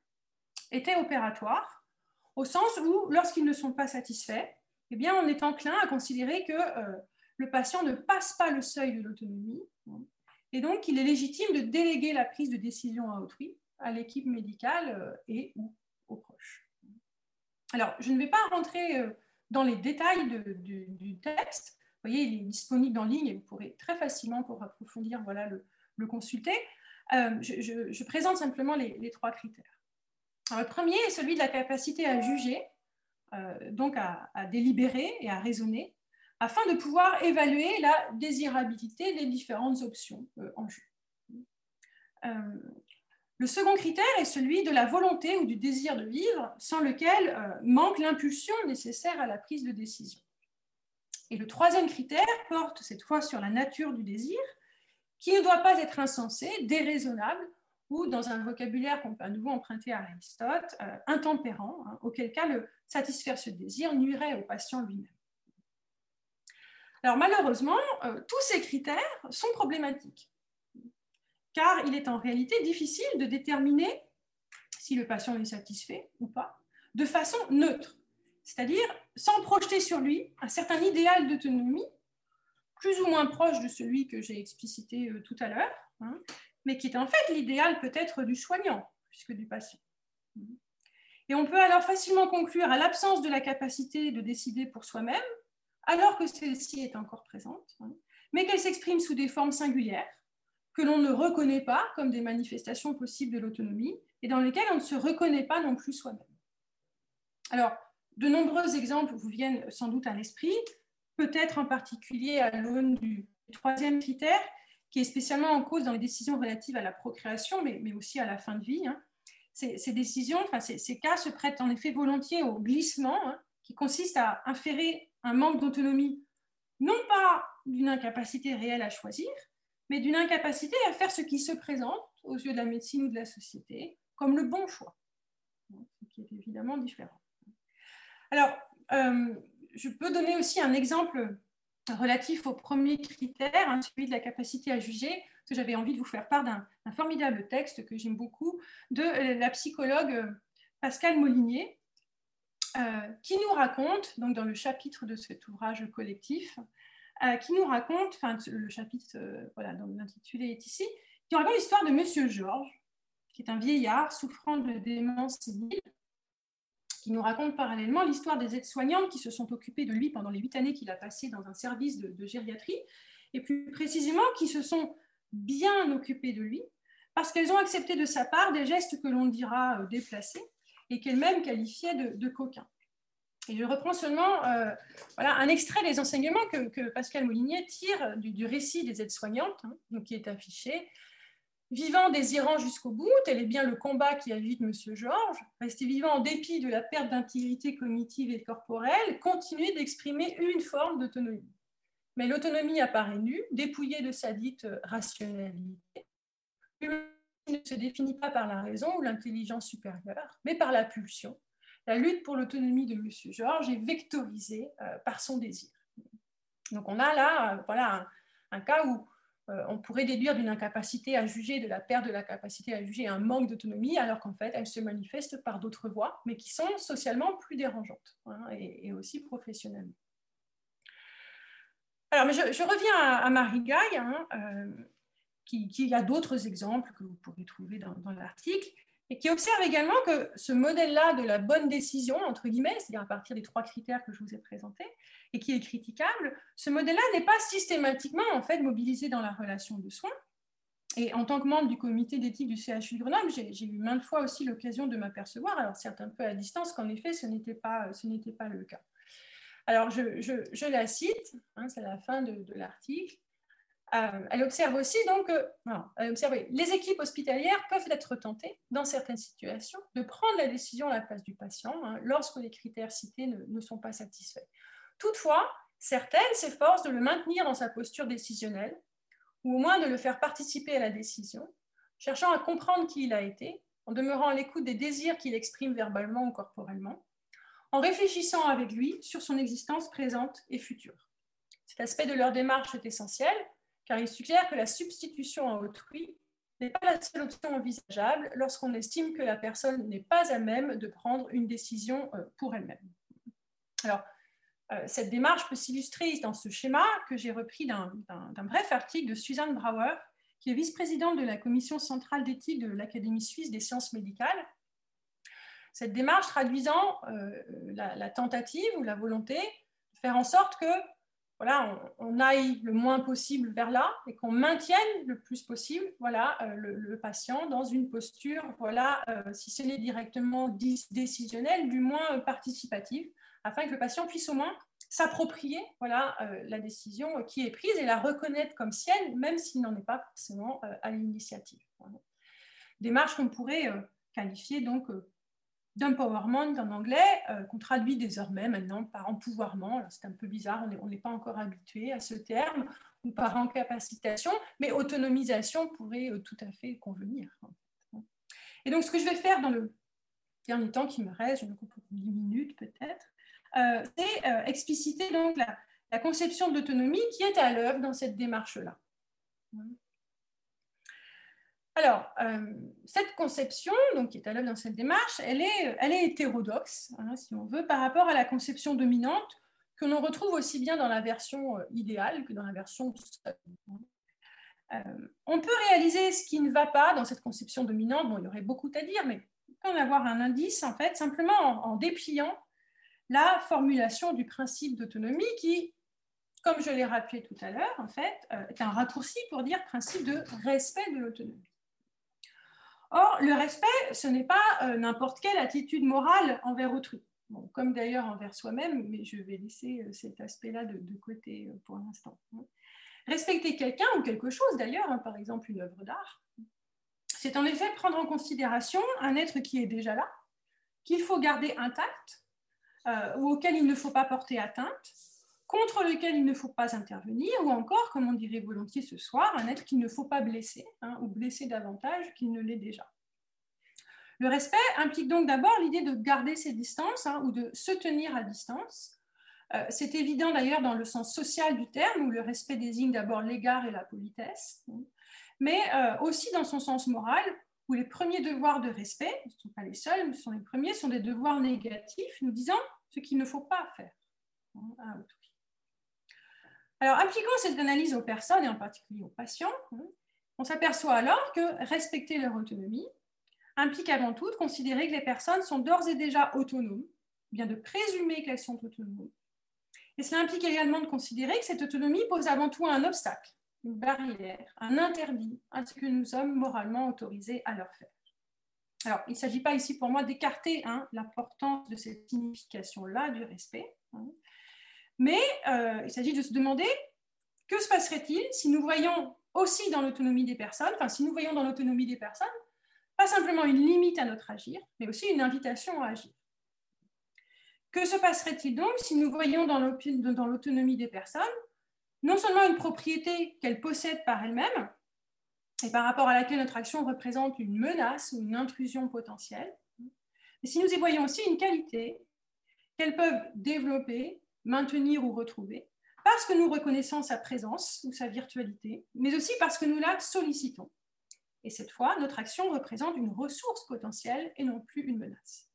étaient opératoires, au sens où, lorsqu'ils ne sont pas satisfaits, eh bien, on est enclin à considérer que euh, le patient ne passe pas le seuil de l'autonomie, et donc il est légitime de déléguer la prise de décision à autrui, à l'équipe médicale euh, et ou aux proches. Alors, je ne vais pas rentrer euh, dans les détails du, texte. Vous voyez, il est disponible en ligne et vous pourrez très facilement, pour approfondir, voilà, le, consulter. je, présente simplement les trois critères le premier est celui de la capacité à juger, euh, donc à, délibérer et à raisonner, afin de pouvoir évaluer la désirabilité des différentes options euh, en jeu. Le second critère est celui de la volonté ou du désir de vivre, sans lequel manque l'impulsion nécessaire à la prise de décision. Et le troisième critère porte cette fois sur la nature du désir, qui ne doit pas être insensé, déraisonnable, ou dans un vocabulaire qu'on peut à nouveau emprunter à Aristote, euh, intempérant, hein, auquel cas le satisfaire ce désir nuirait au patient lui-même. Alors malheureusement, euh, tous ces critères sont problématiques, car il est en réalité difficile de déterminer si le patient est satisfait ou pas, de façon neutre, c'est-à-dire sans projeter sur lui un certain idéal d'autonomie, plus ou moins proche de celui que j'ai explicité euh, tout à l'heure, hein, mais qui est en fait l'idéal peut-être du soignant, puisque du patient. Et on peut alors facilement conclure à l'absence de la capacité de décider pour soi-même, alors que celle-ci est encore présente, hein, mais qu'elle s'exprime sous des formes singulières, que l'on ne reconnaît pas comme des manifestations possibles de l'autonomie, et dans lesquelles on ne se reconnaît pas non plus soi-même. Alors, de nombreux exemples vous viennent sans doute à l'esprit, peut-être en particulier à l'aune du troisième critère, qui est spécialement en cause dans les décisions relatives à la procréation, mais, aussi à la fin de vie. Hein. Ces, décisions, enfin, ces, cas se prêtent en effet volontiers au glissement, hein, qui consiste à inférer un manque d'autonomie, non pas d'une incapacité réelle à choisir, mais d'une incapacité à faire ce qui se présente aux yeux de la médecine ou de la société comme le bon choix, ce qui est évidemment différent. Alors, euh, je peux donner aussi un exemple relatif au premier critère, hein, celui de la capacité à juger, que j'avais envie de vous faire part d'un formidable texte que j'aime beaucoup de la psychologue Pascal Molinier, euh, qui nous raconte, donc dans le chapitre de cet ouvrage collectif, euh, qui nous raconte, enfin le chapitre, euh, voilà, l'intitulé est ici, qui raconte l'histoire de Monsieur Georges, qui est un vieillard souffrant de démence sénile, qui nous raconte parallèlement l'histoire des aides-soignantes qui se sont occupées de lui pendant les huit années qu'il a passées dans un service de, gériatrie, et plus précisément qui se sont bien occupées de lui, parce qu'elles ont accepté de sa part des gestes que l'on dira euh, déplacés, et qu'elles-mêmes qualifiaient de coquins. Je reprends seulement euh, voilà, un extrait des enseignements que, Pascal Molinier tire du, récit des aides-soignantes, hein, qui est affiché. Vivant, désirant jusqu'au bout, tel est bien le combat qui agite M. Georges. Rester vivant en dépit de la perte d'intégrité cognitive et corporelle, continuer d'exprimer une forme d'autonomie. Mais l'autonomie apparaît nue, dépouillée de sa dite rationalité. L'humain ne se définit pas par la raison ou l'intelligence supérieure, mais par la pulsion. La lutte pour l'autonomie de M. Georges est vectorisée euh, par son désir. Donc on a là euh, un cas où euh, on pourrait déduire d'une incapacité à juger, de la perte de la capacité à juger, un manque d'autonomie, alors qu'en fait, elle se manifeste par d'autres voies, mais qui sont socialement plus dérangeantes hein, et, aussi professionnellement. Alors, je, reviens à, Marie Gaille, hein, qui, a d'autres exemples que vous pourrez trouver dans l'article, et qui observe également que ce modèle-là de la bonne décision, entre guillemets, c'est-à-dire à partir des trois critères que je vous ai présentés, et qui est critiquable, ce modèle-là n'est pas systématiquement en fait mobilisé dans la relation de soins. Et en tant que membre du comité d'éthique du CHU Grenoble, j'ai eu maintes fois aussi l'occasion de m'apercevoir, alors certes un peu à distance, qu'en effet, ce n'était pas, pas le cas. Alors, je, la cite, hein, c'est la fin de l'article. Euh, elle observe aussi donc que les équipes hospitalières peuvent être tentées, dans certaines situations, de prendre la décision à la place du patient hein, lorsque les critères cités ne, sont pas satisfaits. Toutefois, certaines s'efforcent de le maintenir dans sa posture décisionnelle, ou au moins de le faire participer à la décision, cherchant à comprendre qui il a été, en demeurant à l'écoute des désirs qu'il exprime verbalement ou corporellement, en réfléchissant avec lui sur son existence présente et future. Cet aspect de leur démarche est essentiel, car il suggère que la substitution à autrui n'est pas la seule option envisageable lorsqu'on estime que la personne n'est pas à même de prendre une décision euh, pour elle-même. Alors, euh, cette démarche peut s'illustrer dans ce schéma que j'ai repris d'un bref article de Suzanne Brauer, qui est vice-présidente de la commission centrale d'éthique de l'Académie suisse des sciences médicales. Cette démarche traduisant euh, la, la, tentative ou la volonté de faire en sorte que voilà, on, aille le moins possible vers là et qu'on maintienne le plus possible voilà, euh, le, patient dans une posture, voilà, euh, si ce n'est directement décisionnelle, du moins participative, afin que le patient puisse au moins s'approprier voilà, euh, la décision qui est prise et la reconnaître comme sienne, même s'il n'en est pas forcément à l'initiative. démarche qu'on pourrait qualifier donc d'empowerment en anglais, qu'on traduit désormais maintenant par empouvoirment. C'est un peu bizarre, on n'est pas encore habitué à ce terme, ou par incapacitation, mais autonomisation pourrait tout à fait convenir. Et donc, ce que je vais faire dans le dernier temps qui me reste, je me coupe 10 minutes peut-être, euh, c'est euh, expliciter donc la, conception d'autonomie qui est à l'œuvre dans cette démarche-là. Alors, euh, cette conception, donc, qui est à l'œuvre dans cette démarche, elle est, hétérodoxe, hein, si on veut, par rapport à la conception dominante que l'on retrouve aussi bien dans la version idéale que dans la version on peut réaliser ce qui ne va pas dans cette conception dominante. Bon, il y aurait beaucoup à dire, mais on peut en avoir un indice, en fait, simplement en dépliant la formulation du principe d'autonomie qui, comme je l'ai rappelé tout à l'heure, en fait, euh, est un raccourci pour dire principe de respect de l'autonomie. Or, le respect, ce n'est pas euh, n'importe quelle attitude morale envers autrui, comme d'ailleurs envers soi-même, mais je vais laisser euh, cet aspect-là de, côté pour l'instant. Respecter quelqu'un ou quelque chose d'ailleurs, hein, par exemple une œuvre d'art, c'est en effet prendre en considération un être qui est déjà là, qu'il faut garder intact euh, ou auquel il ne faut pas porter atteinte, contre lequel il ne faut pas intervenir, ou encore, comme on dirait volontiers ce soir, un être qu'il ne faut pas blesser, hein, ou blesser davantage qu'il ne l'est déjà. Le respect implique donc d'abord l'idée de garder ses distances hein, ou de se tenir à distance. Euh, c'est évident d'ailleurs dans le sens social du terme, où le respect désigne d'abord l'égard et la politesse, hein, mais euh, aussi dans son sens moral, où les premiers devoirs de respect, ce ne sont pas les seuls, mais ce sont les premiers, sont des devoirs négatifs, nous disant ce qu'il ne faut pas faire à autrui. Alors, appliquant cette analyse aux personnes et en particulier aux patients, hein, on s'aperçoit alors que respecter leur autonomie implique avant tout de considérer que les personnes sont d'ores et déjà autonomes, bien de présumer qu'elles sont autonomes. Et cela implique également de considérer que cette autonomie pose avant tout un obstacle une barrière, un interdit à ce que nous sommes moralement autorisés à leur faire. Alors, il ne s'agit pas ici pour moi d'écarter hein, l'importance de cette signification-là du respect, hein. Mais euh, il s'agit de se demander que se passerait-il si nous voyons aussi dans l'autonomie des personnes, enfin si nous voyons dans l'autonomie des personnes, pas simplement une limite à notre agir, mais aussi une invitation à agir. Que se passerait-il donc si nous voyons dans l'autonomie des personnes non seulement une propriété qu'elle possède par elle-même, et par rapport à laquelle notre action représente une menace ou une intrusion potentielle, mais si nous y voyons aussi une qualité qu'elles peuvent développer, maintenir ou retrouver, parce que nous reconnaissons sa présence ou sa virtualité, mais aussi parce que nous la sollicitons. Et cette fois, notre action représente une ressource potentielle et non plus une menace.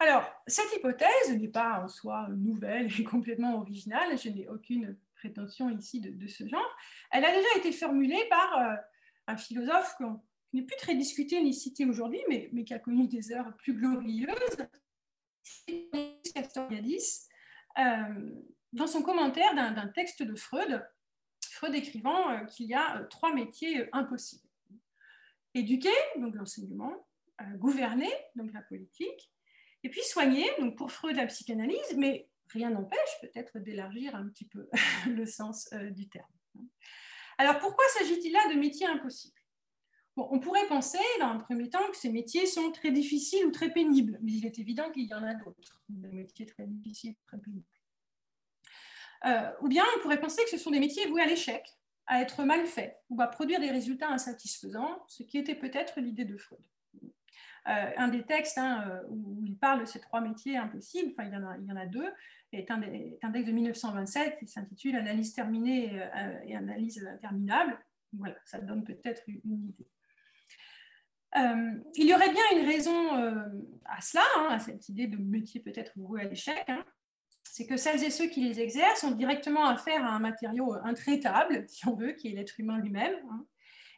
Alors, cette hypothèse n'est pas en soi nouvelle et complètement originale, je n'ai aucune prétention ici de, ce genre. Elle a déjà été formulée par euh, un philosophe qui n'est plus très discuté ni cité aujourd'hui, mais, qui a connu des heures plus glorieuses, Euh, dans son commentaire d'un texte de Freud, Freud écrivant euh, qu'il y a trois métiers impossibles. Éduquer, donc l'enseignement, gouverner, donc la politique, et puis soigner, donc pour Freud la psychanalyse, mais rien n'empêche peut-être d'élargir un petit peu le sens euh, du terme. Alors pourquoi s'agit-il là de métiers impossibles? On pourrait penser dans un premier temps que ces métiers sont très difficiles ou très pénibles, mais il est évident qu'il y en a d'autres, des métiers très difficiles, très pénibles. Euh, ou bien on pourrait penser que ce sont des métiers voués à l'échec, à être mal faits ou à produire des résultats insatisfaisants, ce qui était peut-être l'idée de Freud. Euh, un des textes hein, euh, où il parle de ces trois métiers impossibles, enfin il y en a, il y en a deux, est un, texte de 1927 qui s'intitule Analyse terminée et analyse interminable. Voilà, ça donne peut-être une idée. Il y aurait bien une raison à cela, hein, à cette idée de métier peut-être voué à l'échec. Hein. c'est que celles et ceux qui les exercent ont directement affaire à un matériau intraitable, si on veut, qui est l'être humain lui-même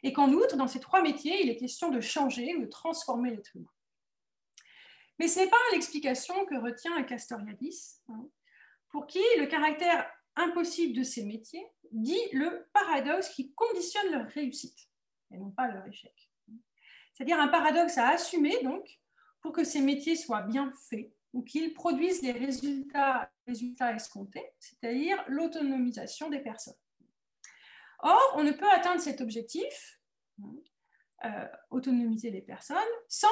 et qu'en outre, dans ces trois métiers, il est question de changer ou de transformer l'être humain. Mais ce n'est pas l'explication que retient Castoriadis, hein, pour qui le caractère impossible de ces métiers dit le paradoxe qui conditionne leur réussite, et non pas leur échec. C'est-à-dire un paradoxe à assumer, donc, pour que ces métiers soient bien faits ou qu'ils produisent les résultats, résultats escomptés, c'est-à-dire l'autonomisation des personnes. Or, on ne peut atteindre cet objectif autonomiser les personnes sans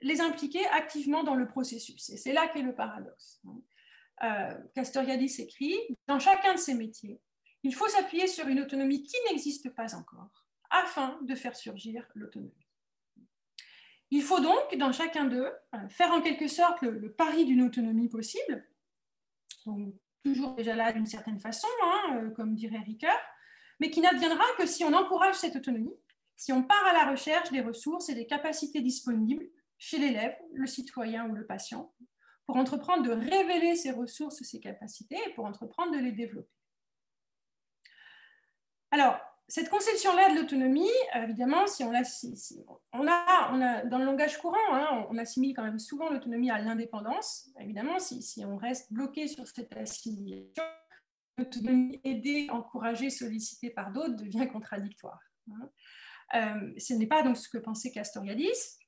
les impliquer activement dans le processus. Et c'est là qu'est le paradoxe. Castoriadis écrit, dans chacun de ces métiers, il faut s'appuyer sur une autonomie qui n'existe pas encore afin de faire surgir l'autonomie. Il faut donc, dans chacun d'eux, euh, faire en quelque sorte le, pari d'une autonomie possible, toujours déjà là d'une certaine façon, hein, euh, comme dirait Ricoeur, mais qui n'adviendra que si on encourage cette autonomie, si on part à la recherche des ressources et des capacités disponibles chez l'élève, le citoyen ou le patient, pour entreprendre de révéler ces ressources, ces capacités, et pour entreprendre de les développer. Alors, cette conception-là de l'autonomie, évidemment, si on, on, a, on a, dans le langage courant, hein, on assimile quand même souvent l'autonomie à l'indépendance. Évidemment, si, si, on reste bloqué sur cette assimilation, l'autonomie aidée, encouragée, sollicitée par d'autres devient contradictoire. Hein. Euh, ce n'est pas donc ce que pensait Castoriadis,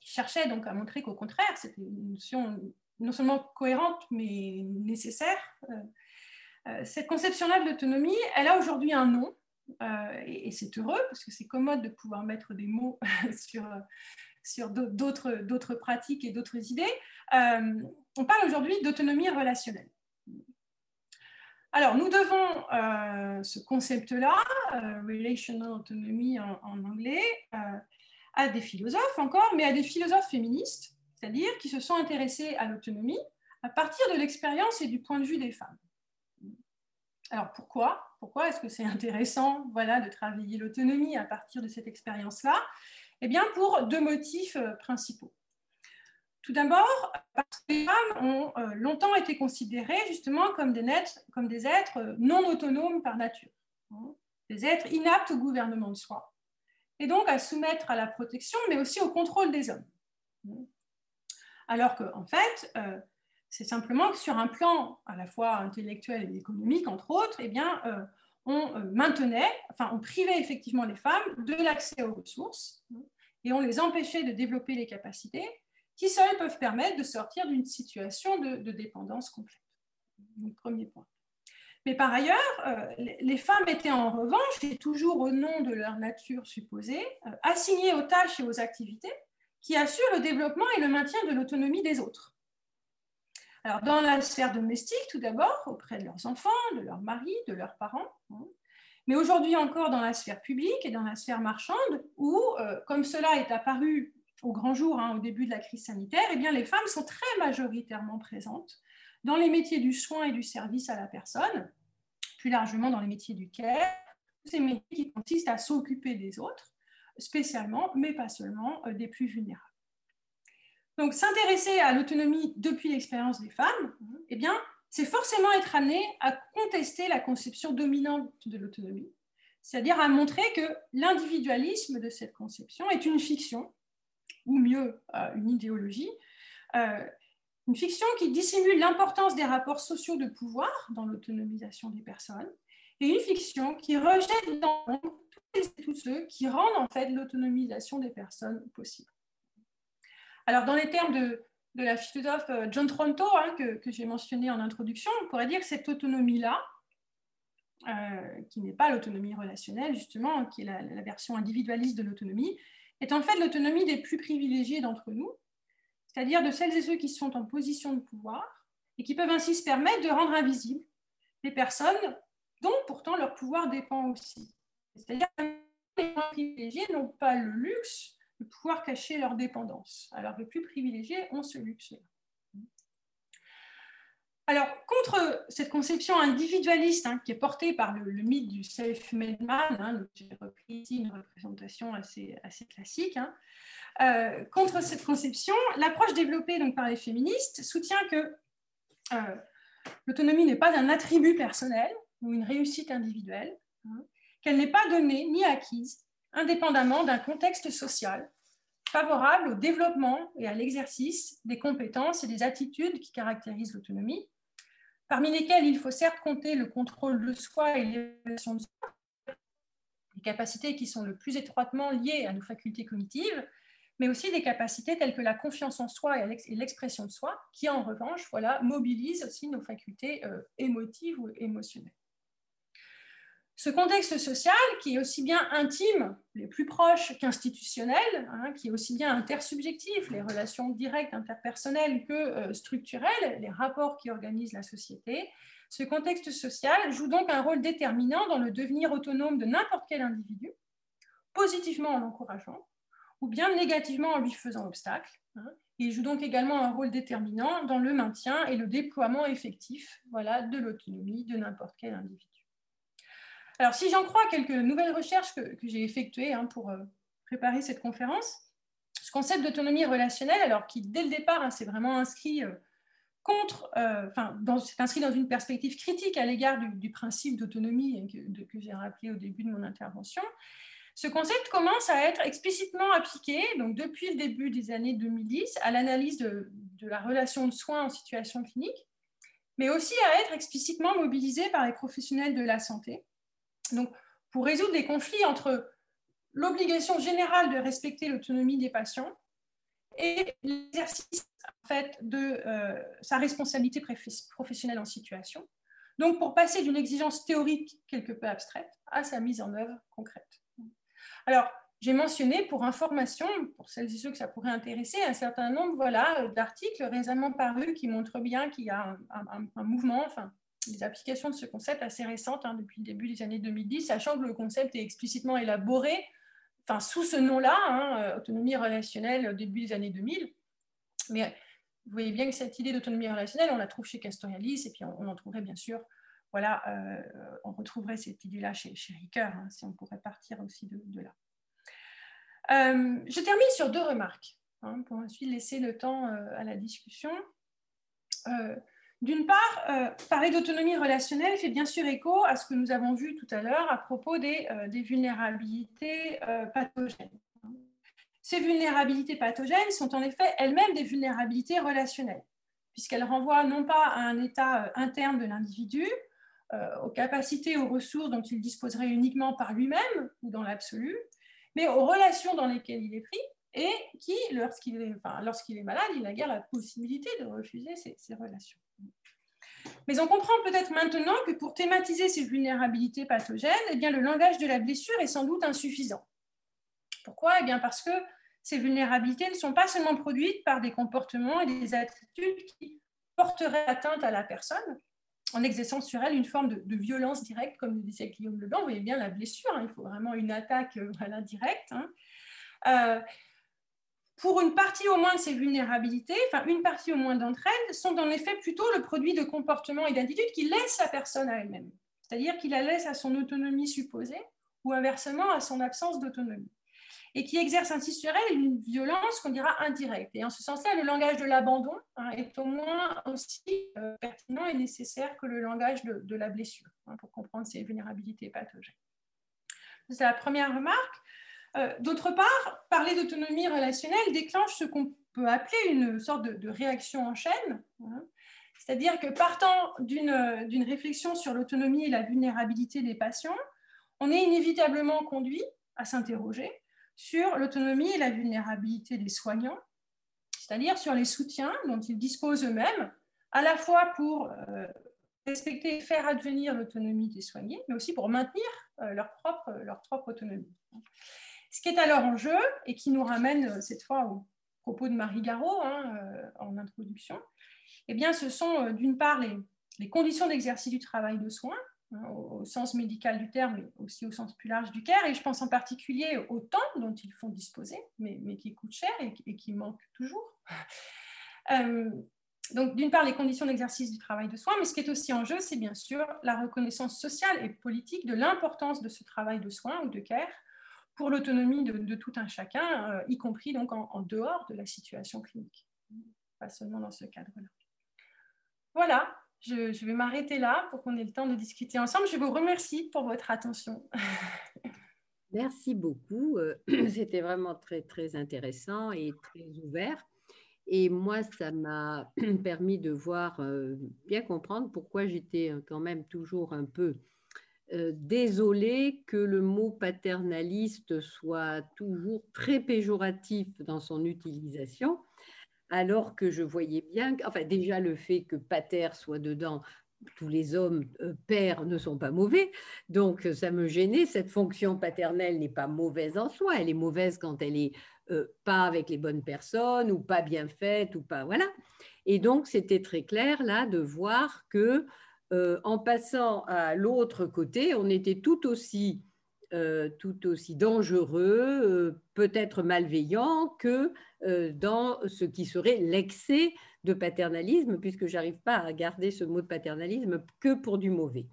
qui cherchait donc à montrer qu'au contraire, c'était une notion non seulement cohérente, mais nécessaire. Euh, euh, cette conception-là de l'autonomie, elle a aujourd'hui un nom, euh, et, c'est heureux parce que c'est commode de pouvoir mettre des mots sur, sur d'autres pratiques et d'autres idées. Euh, on parle aujourd'hui d'autonomie relationnelle. Alors, nous devons euh, ce concept-là, relational autonomy en, en anglais, à des philosophes encore, mais à des philosophes féministes, c'est-à-dire qui se sont intéressés à l'autonomie à partir de l'expérience et du point de vue des femmes. Alors pourquoi? Pourquoi est-ce que c'est intéressant voilà, de travailler l'autonomie à partir de cette expérience-là? Eh bien pour deux motifs euh, principaux. Tout d'abord, parce que les femmes ont euh, longtemps été considérées justement comme des, comme des êtres euh, non autonomes par nature, hein, des êtres inaptes au gouvernement de soi, et donc à soumettre à la protection, mais aussi au contrôle des hommes. Alors qu'en en fait, c'est simplement que sur un plan à la fois intellectuel et économique, entre autres, eh euh, on euh, maintenait, enfin, on privait effectivement les femmes de l'accès aux ressources et on les empêchait de développer les capacités qui seules peuvent permettre de sortir d'une situation de, dépendance complète. Donc, premier point. Mais par ailleurs, euh, les femmes étaient en revanche, et toujours au nom de leur nature supposée, assignées aux tâches et aux activités qui assurent le développement et le maintien de l'autonomie des autres. Dans la sphère domestique, tout d'abord, auprès de leurs enfants, de leurs maris, de leurs parents, hein. mais aujourd'hui encore dans la sphère publique et dans la sphère marchande, où, euh, comme cela est apparu au grand jour hein, au début de la crise sanitaire, eh bien, les femmes sont très majoritairement présentes dans les métiers du soin et du service à la personne, plus largement dans les métiers du care, ces métiers qui consistent à s'occuper des autres, spécialement, mais pas seulement, euh, des plus vulnérables. Donc, s'intéresser à l'autonomie depuis l'expérience des femmes, eh bien, c'est forcément être amené à contester la conception dominante de l'autonomie, c'est-à-dire à montrer que l'individualisme de cette conception est une fiction, ou mieux, euh, une idéologie, euh, une fiction qui dissimule l'importance des rapports sociaux de pouvoir dans l'autonomisation des personnes, et une fiction qui rejette dans tous ceux qui rendent en fait l'autonomisation des personnes possible. Alors, dans les termes de, la philosophe euh, John Tronto, hein, que, j'ai mentionné en introduction, on pourrait dire que cette autonomie-là, euh, qui n'est pas l'autonomie relationnelle, justement, qui est la, version individualiste de l'autonomie, est en fait l'autonomie des plus privilégiés d'entre nous, c'est-à-dire de celles et ceux qui sont en position de pouvoir et qui peuvent ainsi se permettre de rendre invisibles les personnes dont pourtant leur pouvoir dépend aussi. C'est-à-dire que les privilégiés n'ont pas le luxe de pouvoir cacher leur dépendance. Alors, les plus privilégiés ont ce luxe-là. Alors, contre cette conception individualiste hein, qui est portée par le, mythe du self-made man, hein, j'ai repris ici une représentation assez, classique, hein, euh, contre cette conception, l'approche développée donc, par les féministes soutient que euh, l'autonomie n'est pas un attribut personnel ou une réussite individuelle, qu'elle n'est pas donnée ni acquise indépendamment d'un contexte social favorable au développement et à l'exercice des compétences et des attitudes qui caractérisent l'autonomie, parmi lesquelles il faut certes compter le contrôle de soi et l'évaluation de soi, les capacités qui sont le plus étroitement liées à nos facultés cognitives, mais aussi des capacités telles que la confiance en soi et l'expression de soi, qui en revanche voilà, mobilisent aussi nos facultés euh, émotives ou émotionnelles. Ce contexte social, qui est aussi bien intime, les plus proches qu'institutionnel, hein, qui est aussi bien intersubjectif, les relations directes interpersonnelles que euh, structurelles, les rapports qui organisent la société, ce contexte social joue donc un rôle déterminant dans le devenir autonome de n'importe quel individu, positivement en l'encourageant, ou bien négativement en lui faisant obstacle. Hein. Il joue donc également un rôle déterminant dans le maintien et le déploiement effectif voilà, de l'autonomie de n'importe quel individu. Alors, si j'en crois quelques nouvelles recherches que, j'ai effectuées hein, pour euh, préparer cette conférence, ce concept d'autonomie relationnelle, alors qui dès le départ hein, s'est vraiment inscrit euh, contre, euh, c'est inscrit dans une perspective critique à l'égard du, principe d'autonomie que, que j'ai rappelé au début de mon intervention, ce concept commence à être explicitement appliqué, donc depuis le début des années 2010, à l'analyse de, la relation de soins en situation clinique, mais aussi à être explicitement mobilisé par les professionnels de la santé, donc, pour résoudre des conflits entre l'obligation générale de respecter l'autonomie des patients et l'exercice de euh, sa responsabilité professionnelle en situation. Donc, pour passer d'une exigence théorique quelque peu abstraite à sa mise en œuvre concrète. Alors, j'ai mentionné pour information, pour celles et ceux que ça pourrait intéresser, un certain nombre voilà, d'articles récemment parus qui montrent bien qu'il y a un, un mouvement, enfin, des applications de ce concept assez récentes hein, depuis le début des années 2010, sachant que le concept est explicitement élaboré enfin, sous ce nom-là, hein, euh, autonomie relationnelle début des années 2000. Mais vous voyez bien que cette idée d'autonomie relationnelle, on la trouve chez Castoriadis, et puis on, en trouverait bien sûr, voilà, euh, on retrouverait cette idée-là chez, chez Ricoeur, hein, si on pourrait partir aussi de, là. Euh, je termine sur deux remarques, pour ensuite laisser le temps à la discussion. D'une part, euh, parler d'autonomie relationnelle fait bien sûr écho à ce que nous avons vu tout à l'heure à propos des, euh, vulnérabilités euh, pathogènes. Ces vulnérabilités pathogènes sont en effet elles-mêmes des vulnérabilités relationnelles, puisqu'elles renvoient non pas à un état interne de l'individu, aux capacités, aux ressources dont il disposerait uniquement par lui-même ou dans l'absolu, mais aux relations dans lesquelles il est pris et qui, lorsqu'il est, malade, il n'a guère la possibilité de refuser ces relations. Mais on comprend peut-être maintenant que pour thématiser ces vulnérabilités pathogènes, eh bien, le langage de la blessure est sans doute insuffisant. Pourquoi? Eh bien Parce que ces vulnérabilités ne sont pas seulement produites par des comportements et des attitudes qui porteraient atteinte à la personne, en exerçant sur elle une forme de, violence directe, comme le disait Guillaume Leblanc. Vous voyez bien la blessure, hein, il faut vraiment une attaque euh, voilà. Hein. Euh, pour une partie au moins de ces vulnérabilités, enfin une partie au moins d'entre elles, sont en effet plutôt le produit de comportements et d'attitudes qui laissent la personne à elle-même, c'est-à-dire qui la laissent à son autonomie supposée ou inversement à son absence d'autonomie, et qui exercent ainsi sur elle une violence qu'on dira indirecte. Et en ce sens-là, le langage de l'abandon hein, est au moins aussi euh, pertinent et nécessaire que le langage de, la blessure hein, pour comprendre ces vulnérabilités pathogènes. C'est la première remarque. Euh, d'autre part, parler d'autonomie relationnelle déclenche ce qu'on peut appeler une sorte de, réaction en chaîne. Hein. C'est-à-dire que partant d'une réflexion sur l'autonomie et la vulnérabilité des patients, on est inévitablement conduit à s'interroger sur l'autonomie et la vulnérabilité des soignants, c'est-à-dire sur les soutiens dont ils disposent eux-mêmes, à la fois pour euh, respecter et faire advenir l'autonomie des soignés, mais aussi pour maintenir euh, leur, propre, leur propre autonomie. Ce qui est alors en jeu, et qui nous ramène euh, cette fois au propos de Marie Garot hein, euh, en introduction, eh bien, ce sont euh, d'une part les, conditions d'exercice du travail de soins, hein, au, sens médical du terme, mais aussi au sens plus large du CARE, et je pense en particulier au temps dont ils font disposer, mais, qui coûte cher et, qui manque toujours. donc, d'une part, les conditions d'exercice du travail de soins, mais ce qui est aussi en jeu, c'est bien sûr la reconnaissance sociale et politique de l'importance de ce travail de soins ou de care pour l'autonomie de, tout un chacun, euh, y compris donc en, dehors de la situation clinique, pas seulement dans ce cadre-là. Voilà, je, vais m'arrêter là pour qu'on ait le temps de discuter ensemble. Je vous remercie pour votre attention. Merci beaucoup. Euh, c'était vraiment très, très intéressant et très ouvert. Et moi, ça m'a permis de voir, euh, bien comprendre pourquoi j'étais quand même toujours un peu euh, désolé que le mot paternaliste soit toujours très péjoratif dans son utilisation, alors que je voyais bien, enfin déjà le fait que pater soit dedans tous les hommes euh, pères ne sont pas mauvais, donc ça me gênait. Cette fonction paternelle n'est pas mauvaise en soi, elle est mauvaise quand elle est euh, pas avec les bonnes personnes ou pas bien faite ou pas voilà. Et donc c'était très clair là de voir que euh, en passant à l'autre côté, on était tout aussi tout aussi dangereux, peut-être malveillant que dans ce qui serait l'excès de paternalisme, puisque j'arrive pas à garder ce mot de paternalisme que pour du mauvais.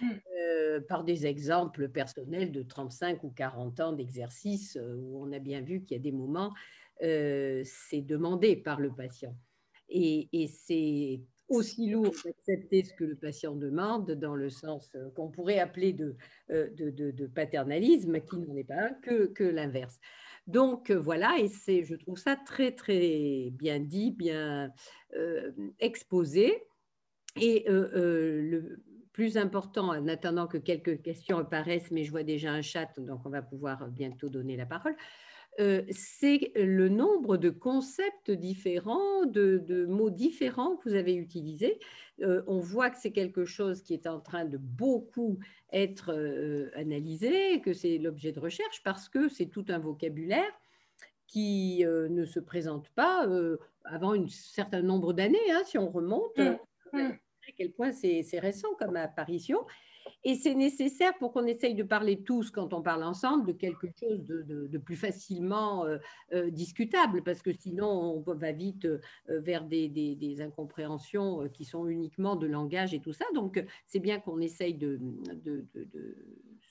Mm. Euh, par des exemples personnels de 35 ou 40 ans d'exercice euh, où on a bien vu qu'il y a des moments, euh, c'est demandé par le patient. Et, c'est aussi lourd d'accepter ce que le patient demande dans le sens qu'on pourrait appeler de, de, paternalisme, qui n'en est pas un, que, l'inverse. Donc voilà, et c'est, je trouve ça très très bien dit, bien exposé. Et le plus important, en attendant que quelques questions apparaissent, mais je vois déjà un chat, donc on va pouvoir bientôt donner la parole. C'est le nombre de concepts différents, de, mots différents que vous avez utilisés. on voit que c'est quelque chose qui est en train de beaucoup être analysé, que c'est l'objet de recherche, parce que c'est tout un vocabulaire qui ne se présente pas avant un certain nombre d'années, hein, si on remonte. Mmh. Mmh. À quel point c'est récent comme apparition. Et c'est nécessaire pour qu'on essaye de parler tous, quand on parle ensemble, de quelque chose de, plus facilement discutable, parce que sinon on va vite vers des, incompréhensions qui sont uniquement de langage et tout ça. Donc c'est bien qu'on essaye de,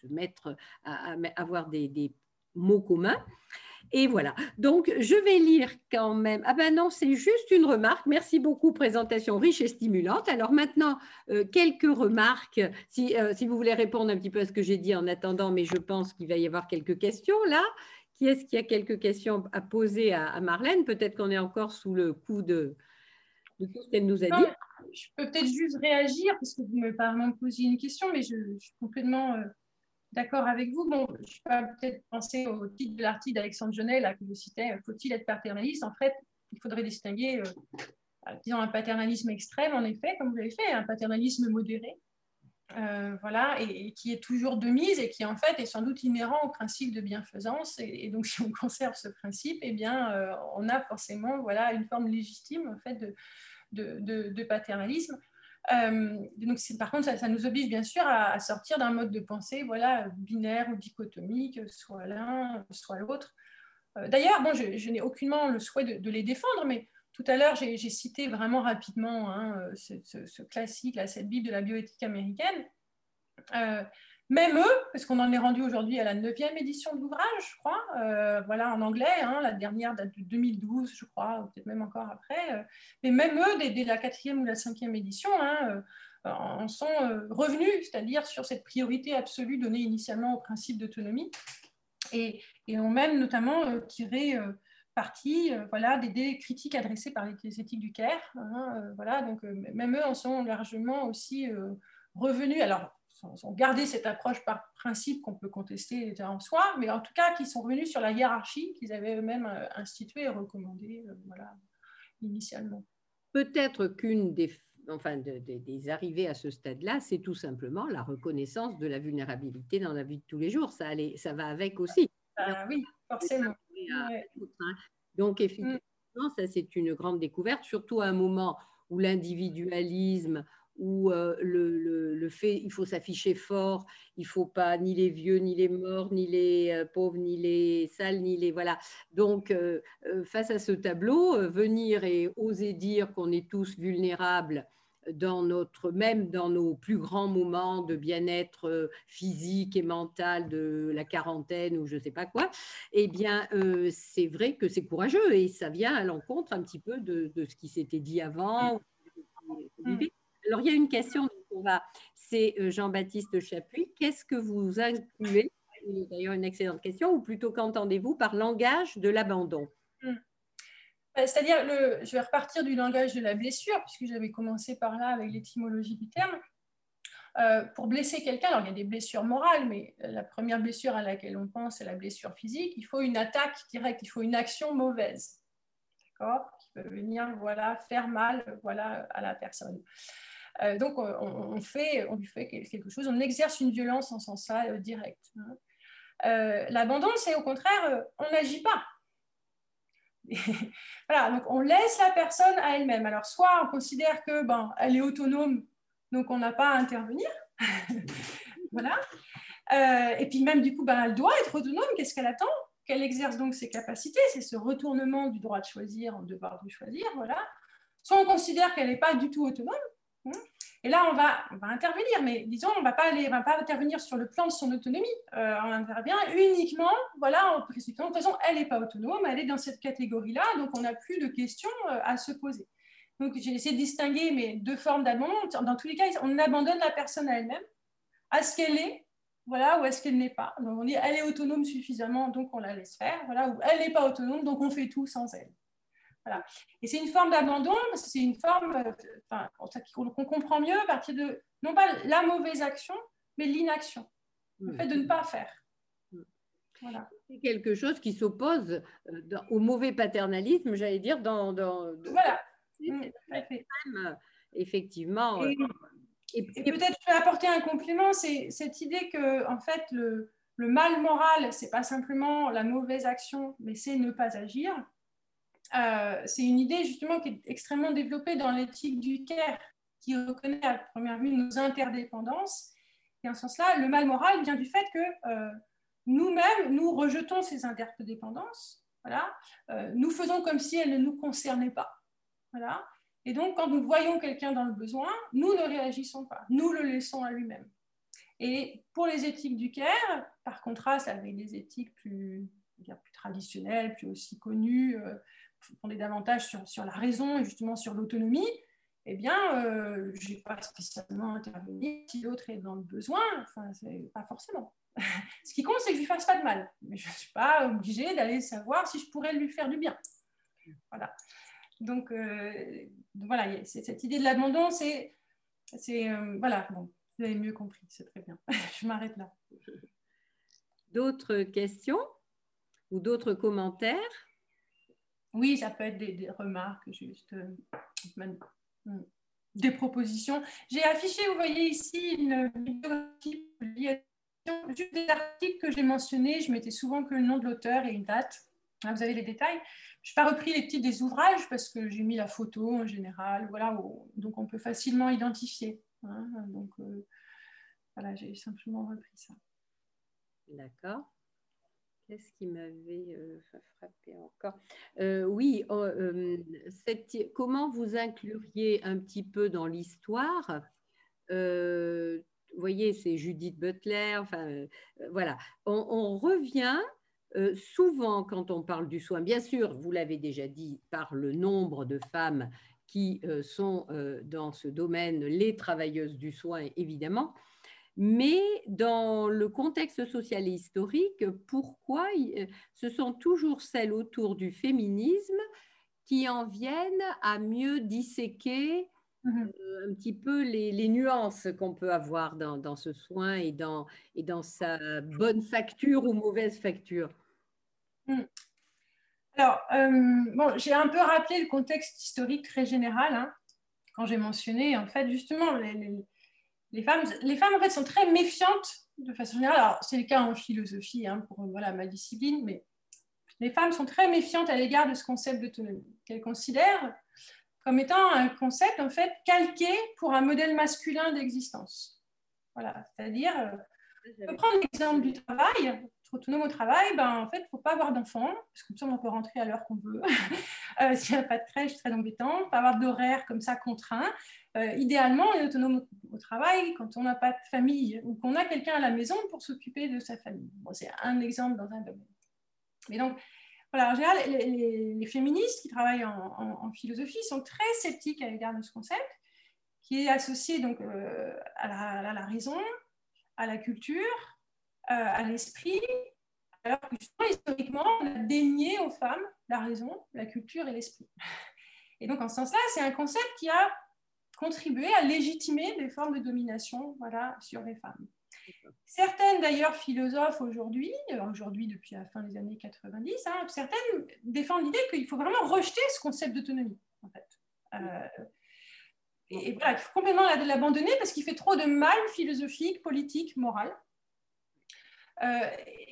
se mettre à, à avoir des mots communs. Et voilà. Donc, je vais lire quand même. Ah ben non, c'est juste une remarque. Merci beaucoup, présentation riche et stimulante. Alors maintenant, euh, quelques remarques, si, euh, si, vous voulez répondre un petit peu à ce que j'ai dit en attendant, mais je pense qu'il va y avoir quelques questions là. Qui est-ce qui a quelques questions à poser à, Marlène? Peut-être qu'on est encore sous le coup de, tout ce qu'elle nous a dit. Je peux peut-être juste réagir, parce que vous me me poser une question, mais je, suis complètement... Euh, d'accord avec vous. Bon, je peux peut-être penser au titre de l'article d'Alexandre Genet, que je citais, faut-il être paternaliste? En fait, il faudrait distinguer, euh, disons, un paternalisme extrême, en effet, comme vous l'avez fait, un paternalisme modéré, euh, voilà, et, qui est toujours de mise et qui, en fait, est sans doute inhérent au principe de bienfaisance. Et, donc, si on conserve ce principe, eh bien, euh, on a forcément, voilà, une forme légitime, en fait, de paternalisme. Euh, donc, par contre, ça, nous oblige bien sûr à, sortir d'un mode de pensée voilà, binaire ou dichotomique, soit l'un, soit l'autre. Euh, d'ailleurs, bon, je, n'ai aucunement le souhait de, les défendre, mais tout à l'heure, j'ai cité vraiment rapidement hein, ce, classique, cette Bible de la bioéthique américaine. Euh, même eux, parce qu'on en est rendu aujourd'hui à la neuvième édition de l'ouvrage, je crois, euh, voilà, en anglais, hein, la dernière date de 2012, je crois, peut-être même encore après, euh, mais même eux, dès, la quatrième ou la cinquième édition, hein, euh, en sont revenus, c'est-à-dire sur cette priorité absolue donnée initialement au principe d'autonomie, et, ont même notamment tiré parti voilà, des, critiques adressées par les, éthiques du Caire. Hein, voilà, donc même eux en sont largement aussi revenus. Alors, ont gardé cette approche par principe qu'on peut contester en soi, mais en tout cas qui sont revenus sur la hiérarchie qu'ils avaient eux-mêmes euh, instituée et recommandée euh, voilà, initialement. Peut-être qu'une des, enfin, des arrivées à ce stade-là, c'est tout simplement la reconnaissance de la vulnérabilité dans la vie de tous les jours. Ça, allait, ça va avec aussi. Bah oui, forcément. Hein. Donc, effectivement, ça, c'est une grande découverte, surtout à un moment où l'individualisme, où euh, le, fait, il faut s'afficher fort, il faut pas ni les vieux, ni les morts, ni les euh, pauvres, ni les sales, ni les voilà. Donc, euh, face à ce tableau, venir et oser dire qu'on est tous vulnérables dans notre, même dans nos plus grands moments de bien-être physique et mental de la quarantaine ou je ne sais pas quoi, eh bien, c'est vrai que c'est courageux et ça vient à l'encontre un petit peu de, ce qui s'était dit avant. Mmh. Alors, il y a une question, c'est euh, Jean-Baptiste Chapuis. Qu'est-ce que vous incluez, d'ailleurs une excellente question, ou plutôt qu'entendez-vous par langage de l'abandon? Hmm. euh, C'est-à-dire, je vais repartir du langage de la blessure, puisque j'avais commencé par là avec l'étymologie du terme. Euh, pour blesser quelqu'un, alors il y a des blessures morales, mais la première blessure à laquelle on pense, c'est la blessure physique. Il faut une attaque directe, il faut une action mauvaise, d'accord, qui peut venir voilà faire mal voilà à la personne. Donc, on, fait, on lui fait quelque chose, on exerce une violence en sens-là direct. Hein. L'abandon, c'est au contraire, on n'agit pas. voilà, donc on laisse la personne à elle-même. Alors, soit on considère que ben, elle est autonome, donc on n'a pas à intervenir. voilà. Euh, et puis même du coup, ben, elle doit être autonome. Qu'est-ce qu'elle attend? Qu'elle exerce donc ses capacités. C'est ce retournement du droit de choisir en devoir de choisir. Voilà. Soit on considère qu'elle n'est pas du tout autonome. Hein, et là, on va, intervenir, mais disons, on ne va pas intervenir sur le plan de son autonomie. Euh, on intervient uniquement, voilà, en précisant, de toute façon, elle n'est pas autonome, elle est dans cette catégorie-là, donc on n'a plus de questions euh, à se poser. Donc, j'ai essayé de distinguer mes deux formes d'abandon. Dans tous les cas, on abandonne la personne à elle-même, à ce qu'elle est, voilà, ou est-ce qu'elle n'est pas. Donc, on dit, elle est autonome suffisamment, donc on la laisse faire, voilà, ou elle n'est pas autonome, donc on fait tout sans elle. Et c'est une forme d'abandon, c'est une forme euh, qu'on comprend mieux à partir de, non pas la mauvaise action, mais l'inaction, le fait de ne pas faire. Voilà. C'est quelque chose qui s'oppose euh, au mauvais paternalisme, j'allais dire, dans... dans voilà. Euh, effectivement. Et, peut-être je vais apporter un complément, c'est cette idée que, en fait, le, le mal moral, c'est pas simplement la mauvaise action, mais c'est ne pas agir. Euh, c'est une idée justement qui est extrêmement développée dans l'éthique du care, qui reconnaît à première vue nos interdépendances. Et en ce sens-là, le mal moral vient du fait que euh, nous-mêmes, nous rejetons ces interdépendances. Voilà. Euh, nous faisons comme si elles ne nous concernaient pas. Voilà. Et donc, quand nous voyons quelqu'un dans le besoin, nous ne réagissons pas. Nous le laissons à lui-même. Et pour les éthiques du care, par contraste avec les éthiques plus, plus traditionnelles, plus aussi connues, on est davantage sur, sur, la raison et justement sur l'autonomie, eh bien, euh, je n'ai pas spécialement intervenu si l'autre est dans le besoin, enfin, c'est pas forcément. Ce qui compte, c'est que je lui fasse pas de mal, mais je ne suis pas obligée d'aller savoir si je pourrais lui faire du bien. Voilà. Donc, euh, voilà, cette idée de l'abandon, c'est, c'est euh, voilà, bon, vous avez mieux compris, c'est très bien. je m'arrête là. D'autres questions ou d'autres commentaires? Oui, ça peut être des, remarques, juste euh, hmm, des propositions. J'ai affiché, vous voyez ici, une bibliographie, juste des articles que j'ai mentionnés. Je mettais souvent que le nom de l'auteur et une date. vous avez les détails. Je n'ai pas repris les titres des ouvrages parce que j'ai mis la photo en général. Voilà, donc on peut facilement identifier. Hein. donc euh, voilà, j'ai simplement repris ça. D'accord. Qu'est-ce qui m'avait euh, frappé encore? Euh, Oui, oh, euh, comment vous incluriez un petit peu dans l'histoire? Vous voyez, c'est Judith Butler. Enfin, voilà. On, revient souvent quand on parle du soin. Bien sûr, vous l'avez déjà dit, par le nombre de femmes qui sont dans ce domaine, les travailleuses du soin, évidemment. Mais dans le contexte social et historique, pourquoi euh, ce sont toujours celles autour du féminisme qui en viennent à mieux disséquer mmh euh, un petit peu les, nuances qu'on peut avoir dans, ce soin et dans, et dans sa bonne facture ou mauvaise facture? Mmh. Alors, euh, bon, j'ai un peu rappelé le contexte historique très général hein, quand j'ai mentionné, en fait, justement, les les femmes, les femmes en fait, sont très méfiantes de façon générale. Alors, c'est le cas en philosophie, hein, pour voilà, ma discipline, mais les femmes sont très méfiantes à l'égard de ce concept d'autonomie, qu'elles considèrent comme étant un concept en fait calqué pour un modèle masculin d'existence. Voilà, c'est-à-dire, euh, on peut prendre l'exemple du travail, être autonome au travail, ben, en fait, il ne faut pas avoir d'enfants, parce que comme ça, on peut rentrer à l'heure qu'on veut. euh, S'il n'y a pas de crèche, très embêtant, pas avoir d'horaire comme ça contraint. Euh, idéalement, on est autonome au, travail quand on n'a pas de famille ou qu'on a quelqu'un à la maison pour s'occuper de sa famille. C'est un exemple dans un domaine. Mais donc, voilà, en général, les, féministes qui travaillent en, philosophie sont très sceptiques à l'égard de ce concept, qui est associé donc euh, à, la, raison, à la culture, euh, à l'esprit, alors que historiquement, on a dénié aux femmes la raison, la culture et l'esprit. Et donc, en ce sens-là, c'est un concept qui a contribuer à légitimer des formes de domination voilà, sur les femmes. Certaines d'ailleurs philosophes aujourd'hui, euh, aujourd'hui depuis la fin des années 90, hein, certaines défendent l'idée qu'il faut vraiment rejeter ce concept d'autonomie. En fait. Euh, et, voilà, il faut complètement l'abandonner parce qu'il fait trop de mal philosophique, politique, moral. Euh,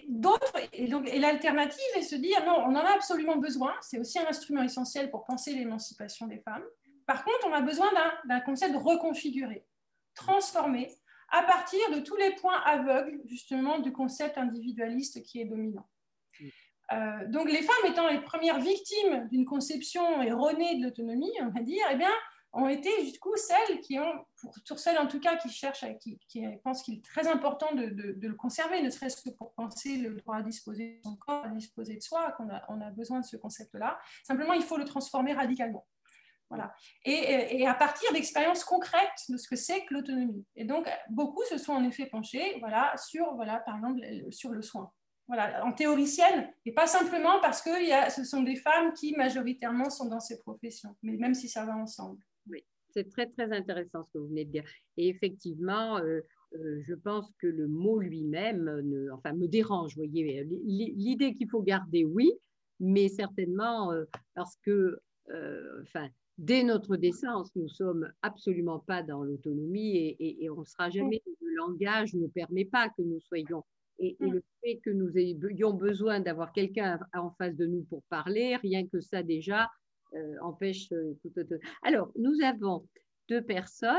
d'autres, et, et l'alternative est se dire non, on en a absolument besoin, c'est aussi un instrument essentiel pour penser l'émancipation des femmes. Par contre, on a besoin d'un concept reconfiguré, transformé, à partir de tous les points aveugles, justement, du concept individualiste qui est dominant. Euh, donc, les femmes étant les premières victimes d'une conception erronée de l'autonomie, on va dire, eh bien, ont été du coup celles qui ont, pour, celles en tout cas qui cherchent, qui, qui pensent qu'il est très important de, le conserver, ne serait-ce que pour penser le droit à disposer de son corps, à disposer de soi, qu'on a, on a besoin de ce concept-là. Simplement, il faut le transformer radicalement. Voilà. Et, à partir d'expériences concrètes de ce que c'est que l'autonomie. Et donc, beaucoup se sont en effet penchés voilà, sur, voilà, par exemple, sur le soin. Voilà, en théoricienne, et pas simplement parce que y a, ce sont des femmes qui majoritairement sont dans ces professions, mais même si ça va ensemble. Oui, c'est très très intéressant ce que vous venez de dire. Et effectivement, euh, euh, je pense que le mot lui-même enfin, me dérange. Voyez, l'idée qu'il faut garder, oui, mais certainement euh, parce que, enfin, dès notre naissance, nous sommes absolument pas dans l'autonomie et, et, on ne sera jamais. Le langage ne permet pas que nous soyons. Et, et le fait que nous ayons besoin d'avoir quelqu'un en face de nous pour parler, rien que ça déjà, euh, empêche euh, tout, Alors, nous avons deux personnes.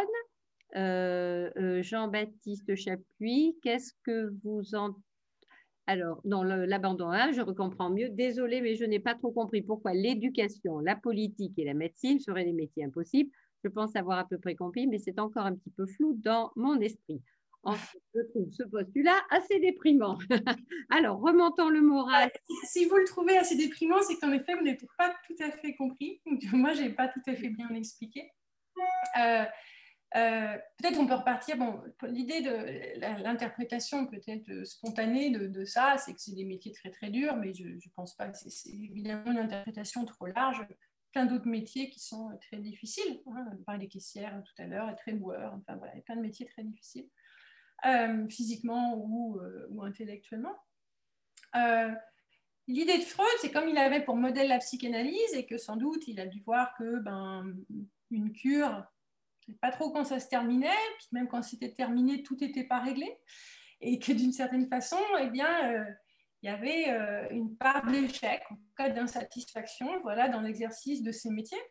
Euh, Jean-Baptiste Chapuis, qu'est-ce que vous en... Alors, dans l'abandon 1, je comprends mieux. Désolée, mais je n'ai pas trop compris pourquoi l'éducation, la politique et la médecine seraient des métiers impossibles. Je pense avoir à peu près compris, mais c'est encore un petit peu flou dans mon esprit je trouve ce postulat assez déprimant. Alors, remontons le moral. Si vous le trouvez assez déprimant, c'est qu'en effet, vous n'avez pas tout à fait compris. Moi, je n'ai pas tout à fait bien expliqué. Euh, euh, peut-être qu'on peut repartir. Bon, l'idée de l'interprétation peut-être spontanée de, ça, c'est que c'est des métiers très très durs, mais je ne pense pas que c'est évidemment une interprétation trop large. Plein d'autres métiers qui sont très difficiles. Hein. On parlait des caissières tout à l'heure, et très boueurs. Enfin voilà, plein de métiers très difficiles. Euh, physiquement ou, euh, ou intellectuellement. L'idée de Freud, c'est comme il avait pour modèle la psychanalyse et que sans doute il a dû voir que ben, une cure, sais pas trop quand ça se terminait, puis même quand c'était terminé, tout n'était pas réglé, et que d'une certaine façon, eh bien, il y avait une part d'échec, en cas d'insatisfaction, voilà, dans l'exercice de ces métiers.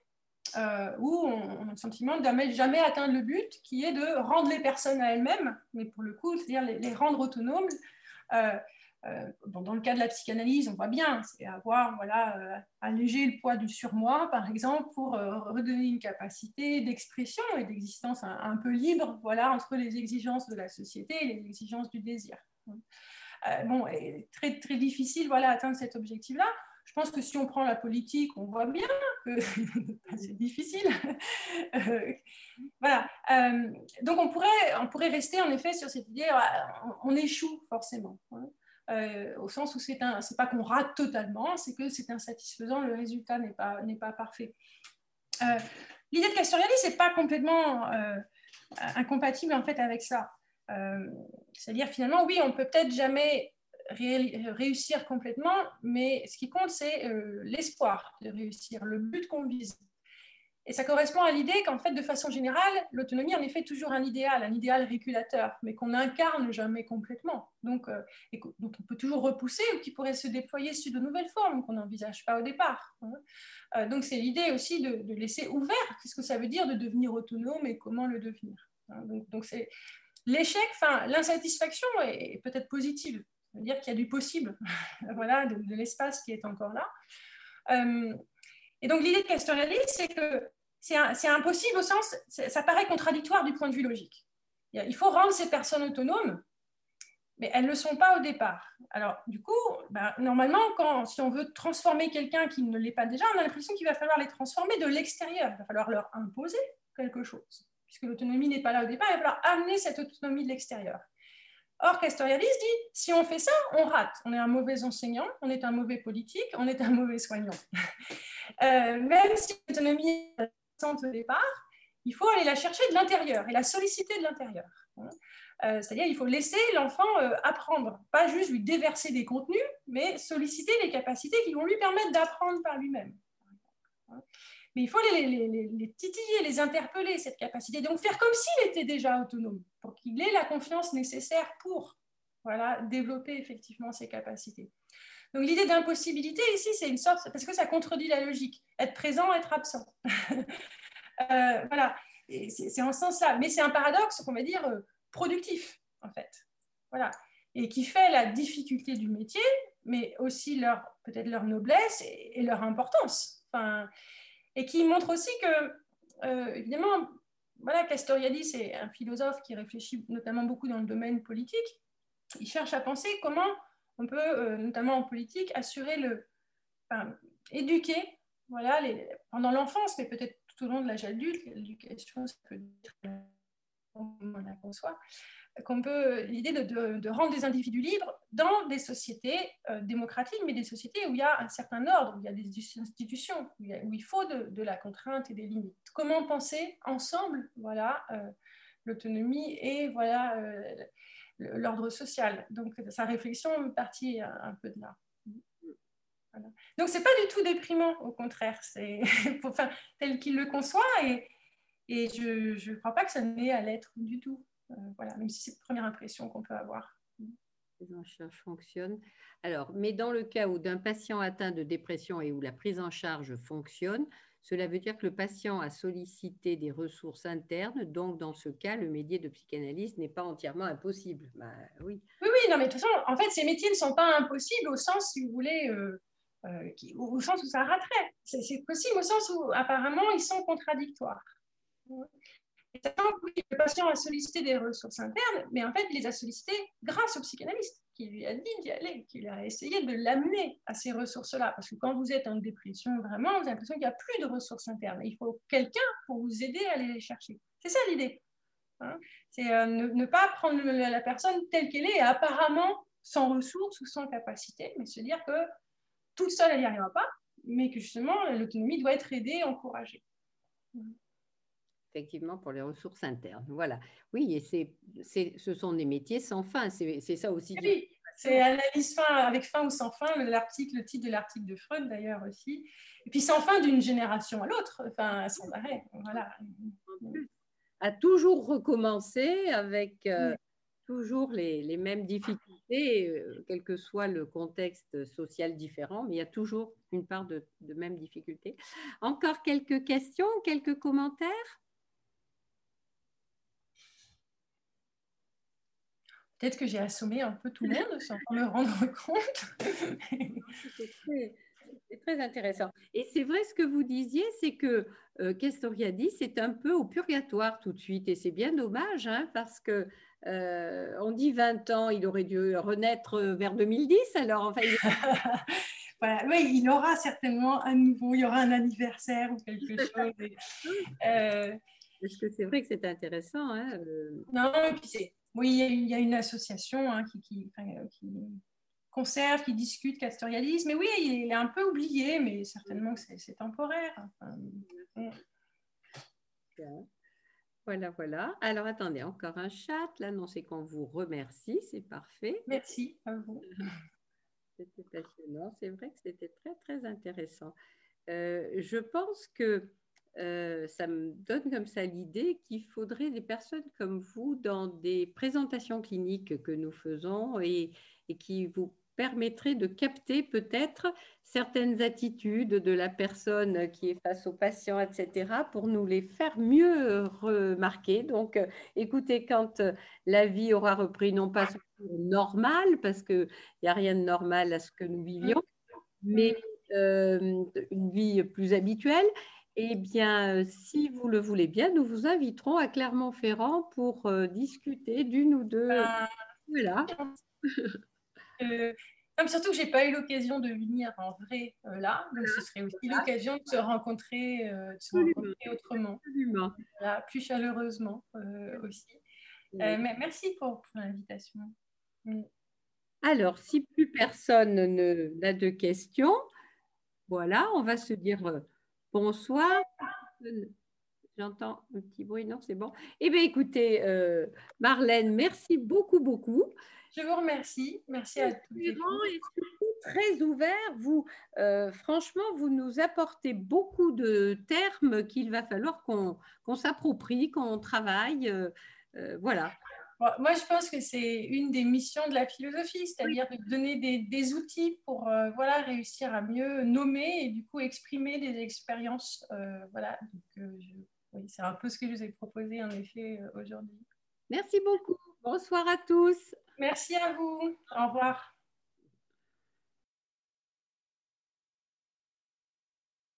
Euh, où on, a le sentiment de jamais atteindre le but, qui est de rendre les personnes à elles-mêmes, mais pour le coup, c'est-à-dire les, rendre autonomes. Euh, euh, dans le cas de la psychanalyse, on voit bien, c'est avoir, voilà, alléger le poids du surmoi, par exemple, pour redonner une capacité d'expression et d'existence un, peu libre, entre les exigences de la société et les exigences du désir. bon, très, difficile, voilà, atteindre cet objectif-là. Je pense que si on prend la politique, on voit bien que c'est difficile. Euh, voilà. Euh, donc on pourrait, rester en effet sur cette idée, euh, on, échoue forcément. Hein. Au sens où c'est un, pas qu'on rate totalement, c'est que c'est insatisfaisant, le résultat n'est pas, parfait. l'idée de Castoriadis n'est pas complètement incompatible en fait avec ça. c'est-à-dire finalement, oui, on peut peut-être jamais réussir complètement, mais ce qui compte, c'est euh, l'espoir de réussir, le but qu'on vise. Et ça correspond à l'idée qu'en fait, de façon générale, l'autonomie en effet toujours un idéal, un idéal régulateur, mais qu'on n'incarne jamais complètement. Donc, euh, et on peut toujours repousser ou qui pourrait se déployer sous de nouvelles formes qu'on n'envisage pas au départ. Hein. Euh, donc, c'est l'idée aussi de, laisser ouvert qu'est-ce que ça veut dire de devenir autonome et comment le devenir. Hein. Donc, donc c'est l'échec, enfin, l'insatisfaction est peut-être positive, dire qu'il y a du possible, voilà, de, l'espace qui est encore là. Euh, et donc l'idée de Castoriadis, c'est que c'est impossible au sens, ça paraît contradictoire du point de vue logique. Il faut rendre ces personnes autonomes, mais elles ne le sont pas au départ. Alors, du coup, ben, normalement, quand, si on veut transformer quelqu'un qui ne l'est pas déjà, on a l'impression qu'il va falloir les transformer de l'extérieur. Il va falloir leur imposer quelque chose. Puisque l'autonomie n'est pas là au départ, il va falloir amener cette autonomie de l'extérieur. Or, dit, si on fait ça, on rate. On est un mauvais enseignant, on est un mauvais politique, on est un mauvais soignant. Euh, même si l'autonomie est au départ, il faut aller la chercher de l'intérieur et la solliciter de l'intérieur. Hein. Euh, c'est-à-dire, il faut laisser l'enfant euh, apprendre, pas juste lui déverser des contenus, mais solliciter les capacités qui vont lui permettre d'apprendre par lui-même. mais il faut les, titiller, les interpeller, cette capacité. Donc faire comme s'il était déjà autonome, pour qu'il ait la confiance nécessaire pour voilà, développer effectivement ses capacités. Donc l'idée d'impossibilité ici, c'est une sorte, parce que ça contredit la logique, être présent, être absent. Euh, voilà, c'est en ce sens-là. Mais c'est un paradoxe qu'on va dire euh, productif, en fait. Voilà. Et qui fait la difficulté du métier, mais aussi peut-être leur noblesse et, leur importance. Enfin, et qui montre aussi que, euh, évidemment, voilà, Castoriadis est un philosophe qui réfléchit notamment beaucoup dans le domaine politique. Il cherche à penser comment on peut, euh, notamment en politique, assurer le, éduquer, voilà, pendant l'enfance, mais peut-être tout au long de l'âge adulte, l'éducation, ça peut être, on la conçoit, qu'on peut, l'idée de, rendre des individus libres dans des sociétés euh, démocratiques, mais des sociétés où il y a un certain ordre, où il y a des institutions, où il, faut de, la contrainte et des limites. Comment penser ensemble, voilà, euh, l'autonomie et voilà l'ordre social. Donc sa réflexion partit un, peu de là. Voilà. Donc c'est pas du tout déprimant, au contraire, c'est enfin, tel qu'il le conçoit et je ne crois pas que ça n'ait à l'être du tout. Euh, voilà, même si c'est la première impression qu'on peut avoir. prise en charge fonctionne. Alors, mais dans le cas où d'un patient atteint de dépression et où la prise en charge fonctionne, cela veut dire que le patient a sollicité des ressources internes, donc dans ce cas, le métier de psychanalyste n'est pas entièrement impossible. Bah, oui. oui, oui, non, mais de toute façon, en fait, ces métiers ne sont pas impossibles au sens, si vous voulez, euh, euh, au sens où ça raterait. C'est possible au sens où apparemment ils sont contradictoires. Le patient a sollicité des ressources internes, mais en fait, il les a sollicitées grâce au psychanalyste qui lui a dit d'y aller, qui a essayé de l'amener à ces ressources-là. Parce que quand vous êtes en dépression, vraiment, vous avez l'impression qu'il n'y a plus de ressources internes. Il faut quelqu'un pour vous aider à aller les chercher. C'est ça l'idée. Hein? C'est euh, ne, pas prendre la personne telle qu'elle est apparemment sans ressources ou sans capacité, mais se dire que toute seule, elle n'y arrivera pas, mais que justement, l'autonomie doit être aidée, encouragée effectivement pour les ressources internes. Voilà. Oui, et c'est, ce sont des métiers sans fin. C'est, ça aussi. Oui, c'est analyse fin avec fin ou sans fin. L'article, le titre de l'article de Freud d'ailleurs aussi. Et puis sans fin d'une génération à l'autre, enfin sans arrêt. Voilà. À toujours recommencer avec euh, toujours les, les, mêmes difficultés, euh, quel que soit le contexte social différent, mais il y a toujours une part de, de mêmes difficultés. Encore quelques questions, quelques commentaires? Peut-être que j'ai assommé un peu tout le monde sans me rendre compte. c'est très, intéressant. Et c'est vrai ce que vous disiez, c'est que euh, Castoriadis c'est un peu au purgatoire tout de suite. Et c'est bien dommage, hein, parce que euh, on dit 20 ans, il aurait dû renaître vers 2010. Alors, enfin, voilà, oui, il aura certainement un nouveau, il y aura un anniversaire ou quelque chose. Euh, Parce que c'est vrai que c'est intéressant. Hein, non, et puis c'est oui, il y a une association hein, qui, conserve, qui discute castorialisme. Mais oui, il est un peu oublié, mais certainement que c'est temporaire. Voilà, voilà. Alors attendez, encore un chat. Là, non, c'est qu'on vous remercie, c'est parfait. Merci à vous. C'était passionnant. C'est vrai que c'était très, très intéressant. Euh, je pense que euh, ça me donne comme ça l'idée qu'il faudrait des personnes comme vous dans des présentations cliniques que nous faisons et, qui vous permettraient de capter peut-être certaines attitudes de la personne qui est face au patient, etc., pour nous les faire mieux remarquer. Donc, euh, écoutez, quand euh, la vie aura repris non pas ce normal, parce qu'il n'y a rien de normal à ce que nous vivions, mais une vie plus habituelle, eh bien, euh, si vous le voulez bien, nous vous inviterons à Clermont-Ferrand pour euh, discuter d'une ou deux. Euh, voilà. surtout que je n'ai pas eu l'occasion de venir en vrai là, donc ce serait aussi l'occasion de se rencontrer, autrement, plus chaleureusement aussi. merci pour, l'invitation. Mm. Alors, si plus personne n'a de questions, voilà, on va se dire Bonsoir. J'entends un petit bruit, non, c'est bon. Eh bien, écoutez, euh, Marlène, merci beaucoup, beaucoup. Je vous remercie. Merci à tous. Et surtout très ouvert. Vous, euh, franchement, vous nous apportez beaucoup de termes qu'il va falloir qu'on s'approprie, qu'on travaille. Euh, voilà. Moi, je pense que c'est une des missions de la philosophie, c'est-à-dire de donner des, outils pour voilà, réussir à mieux nommer et du coup exprimer des expériences. voilà. Donc, je oui, c'est un peu ce que je vous ai proposé en effet euh, aujourd'hui. Merci beaucoup. Bonsoir à tous. Merci à vous. Au revoir.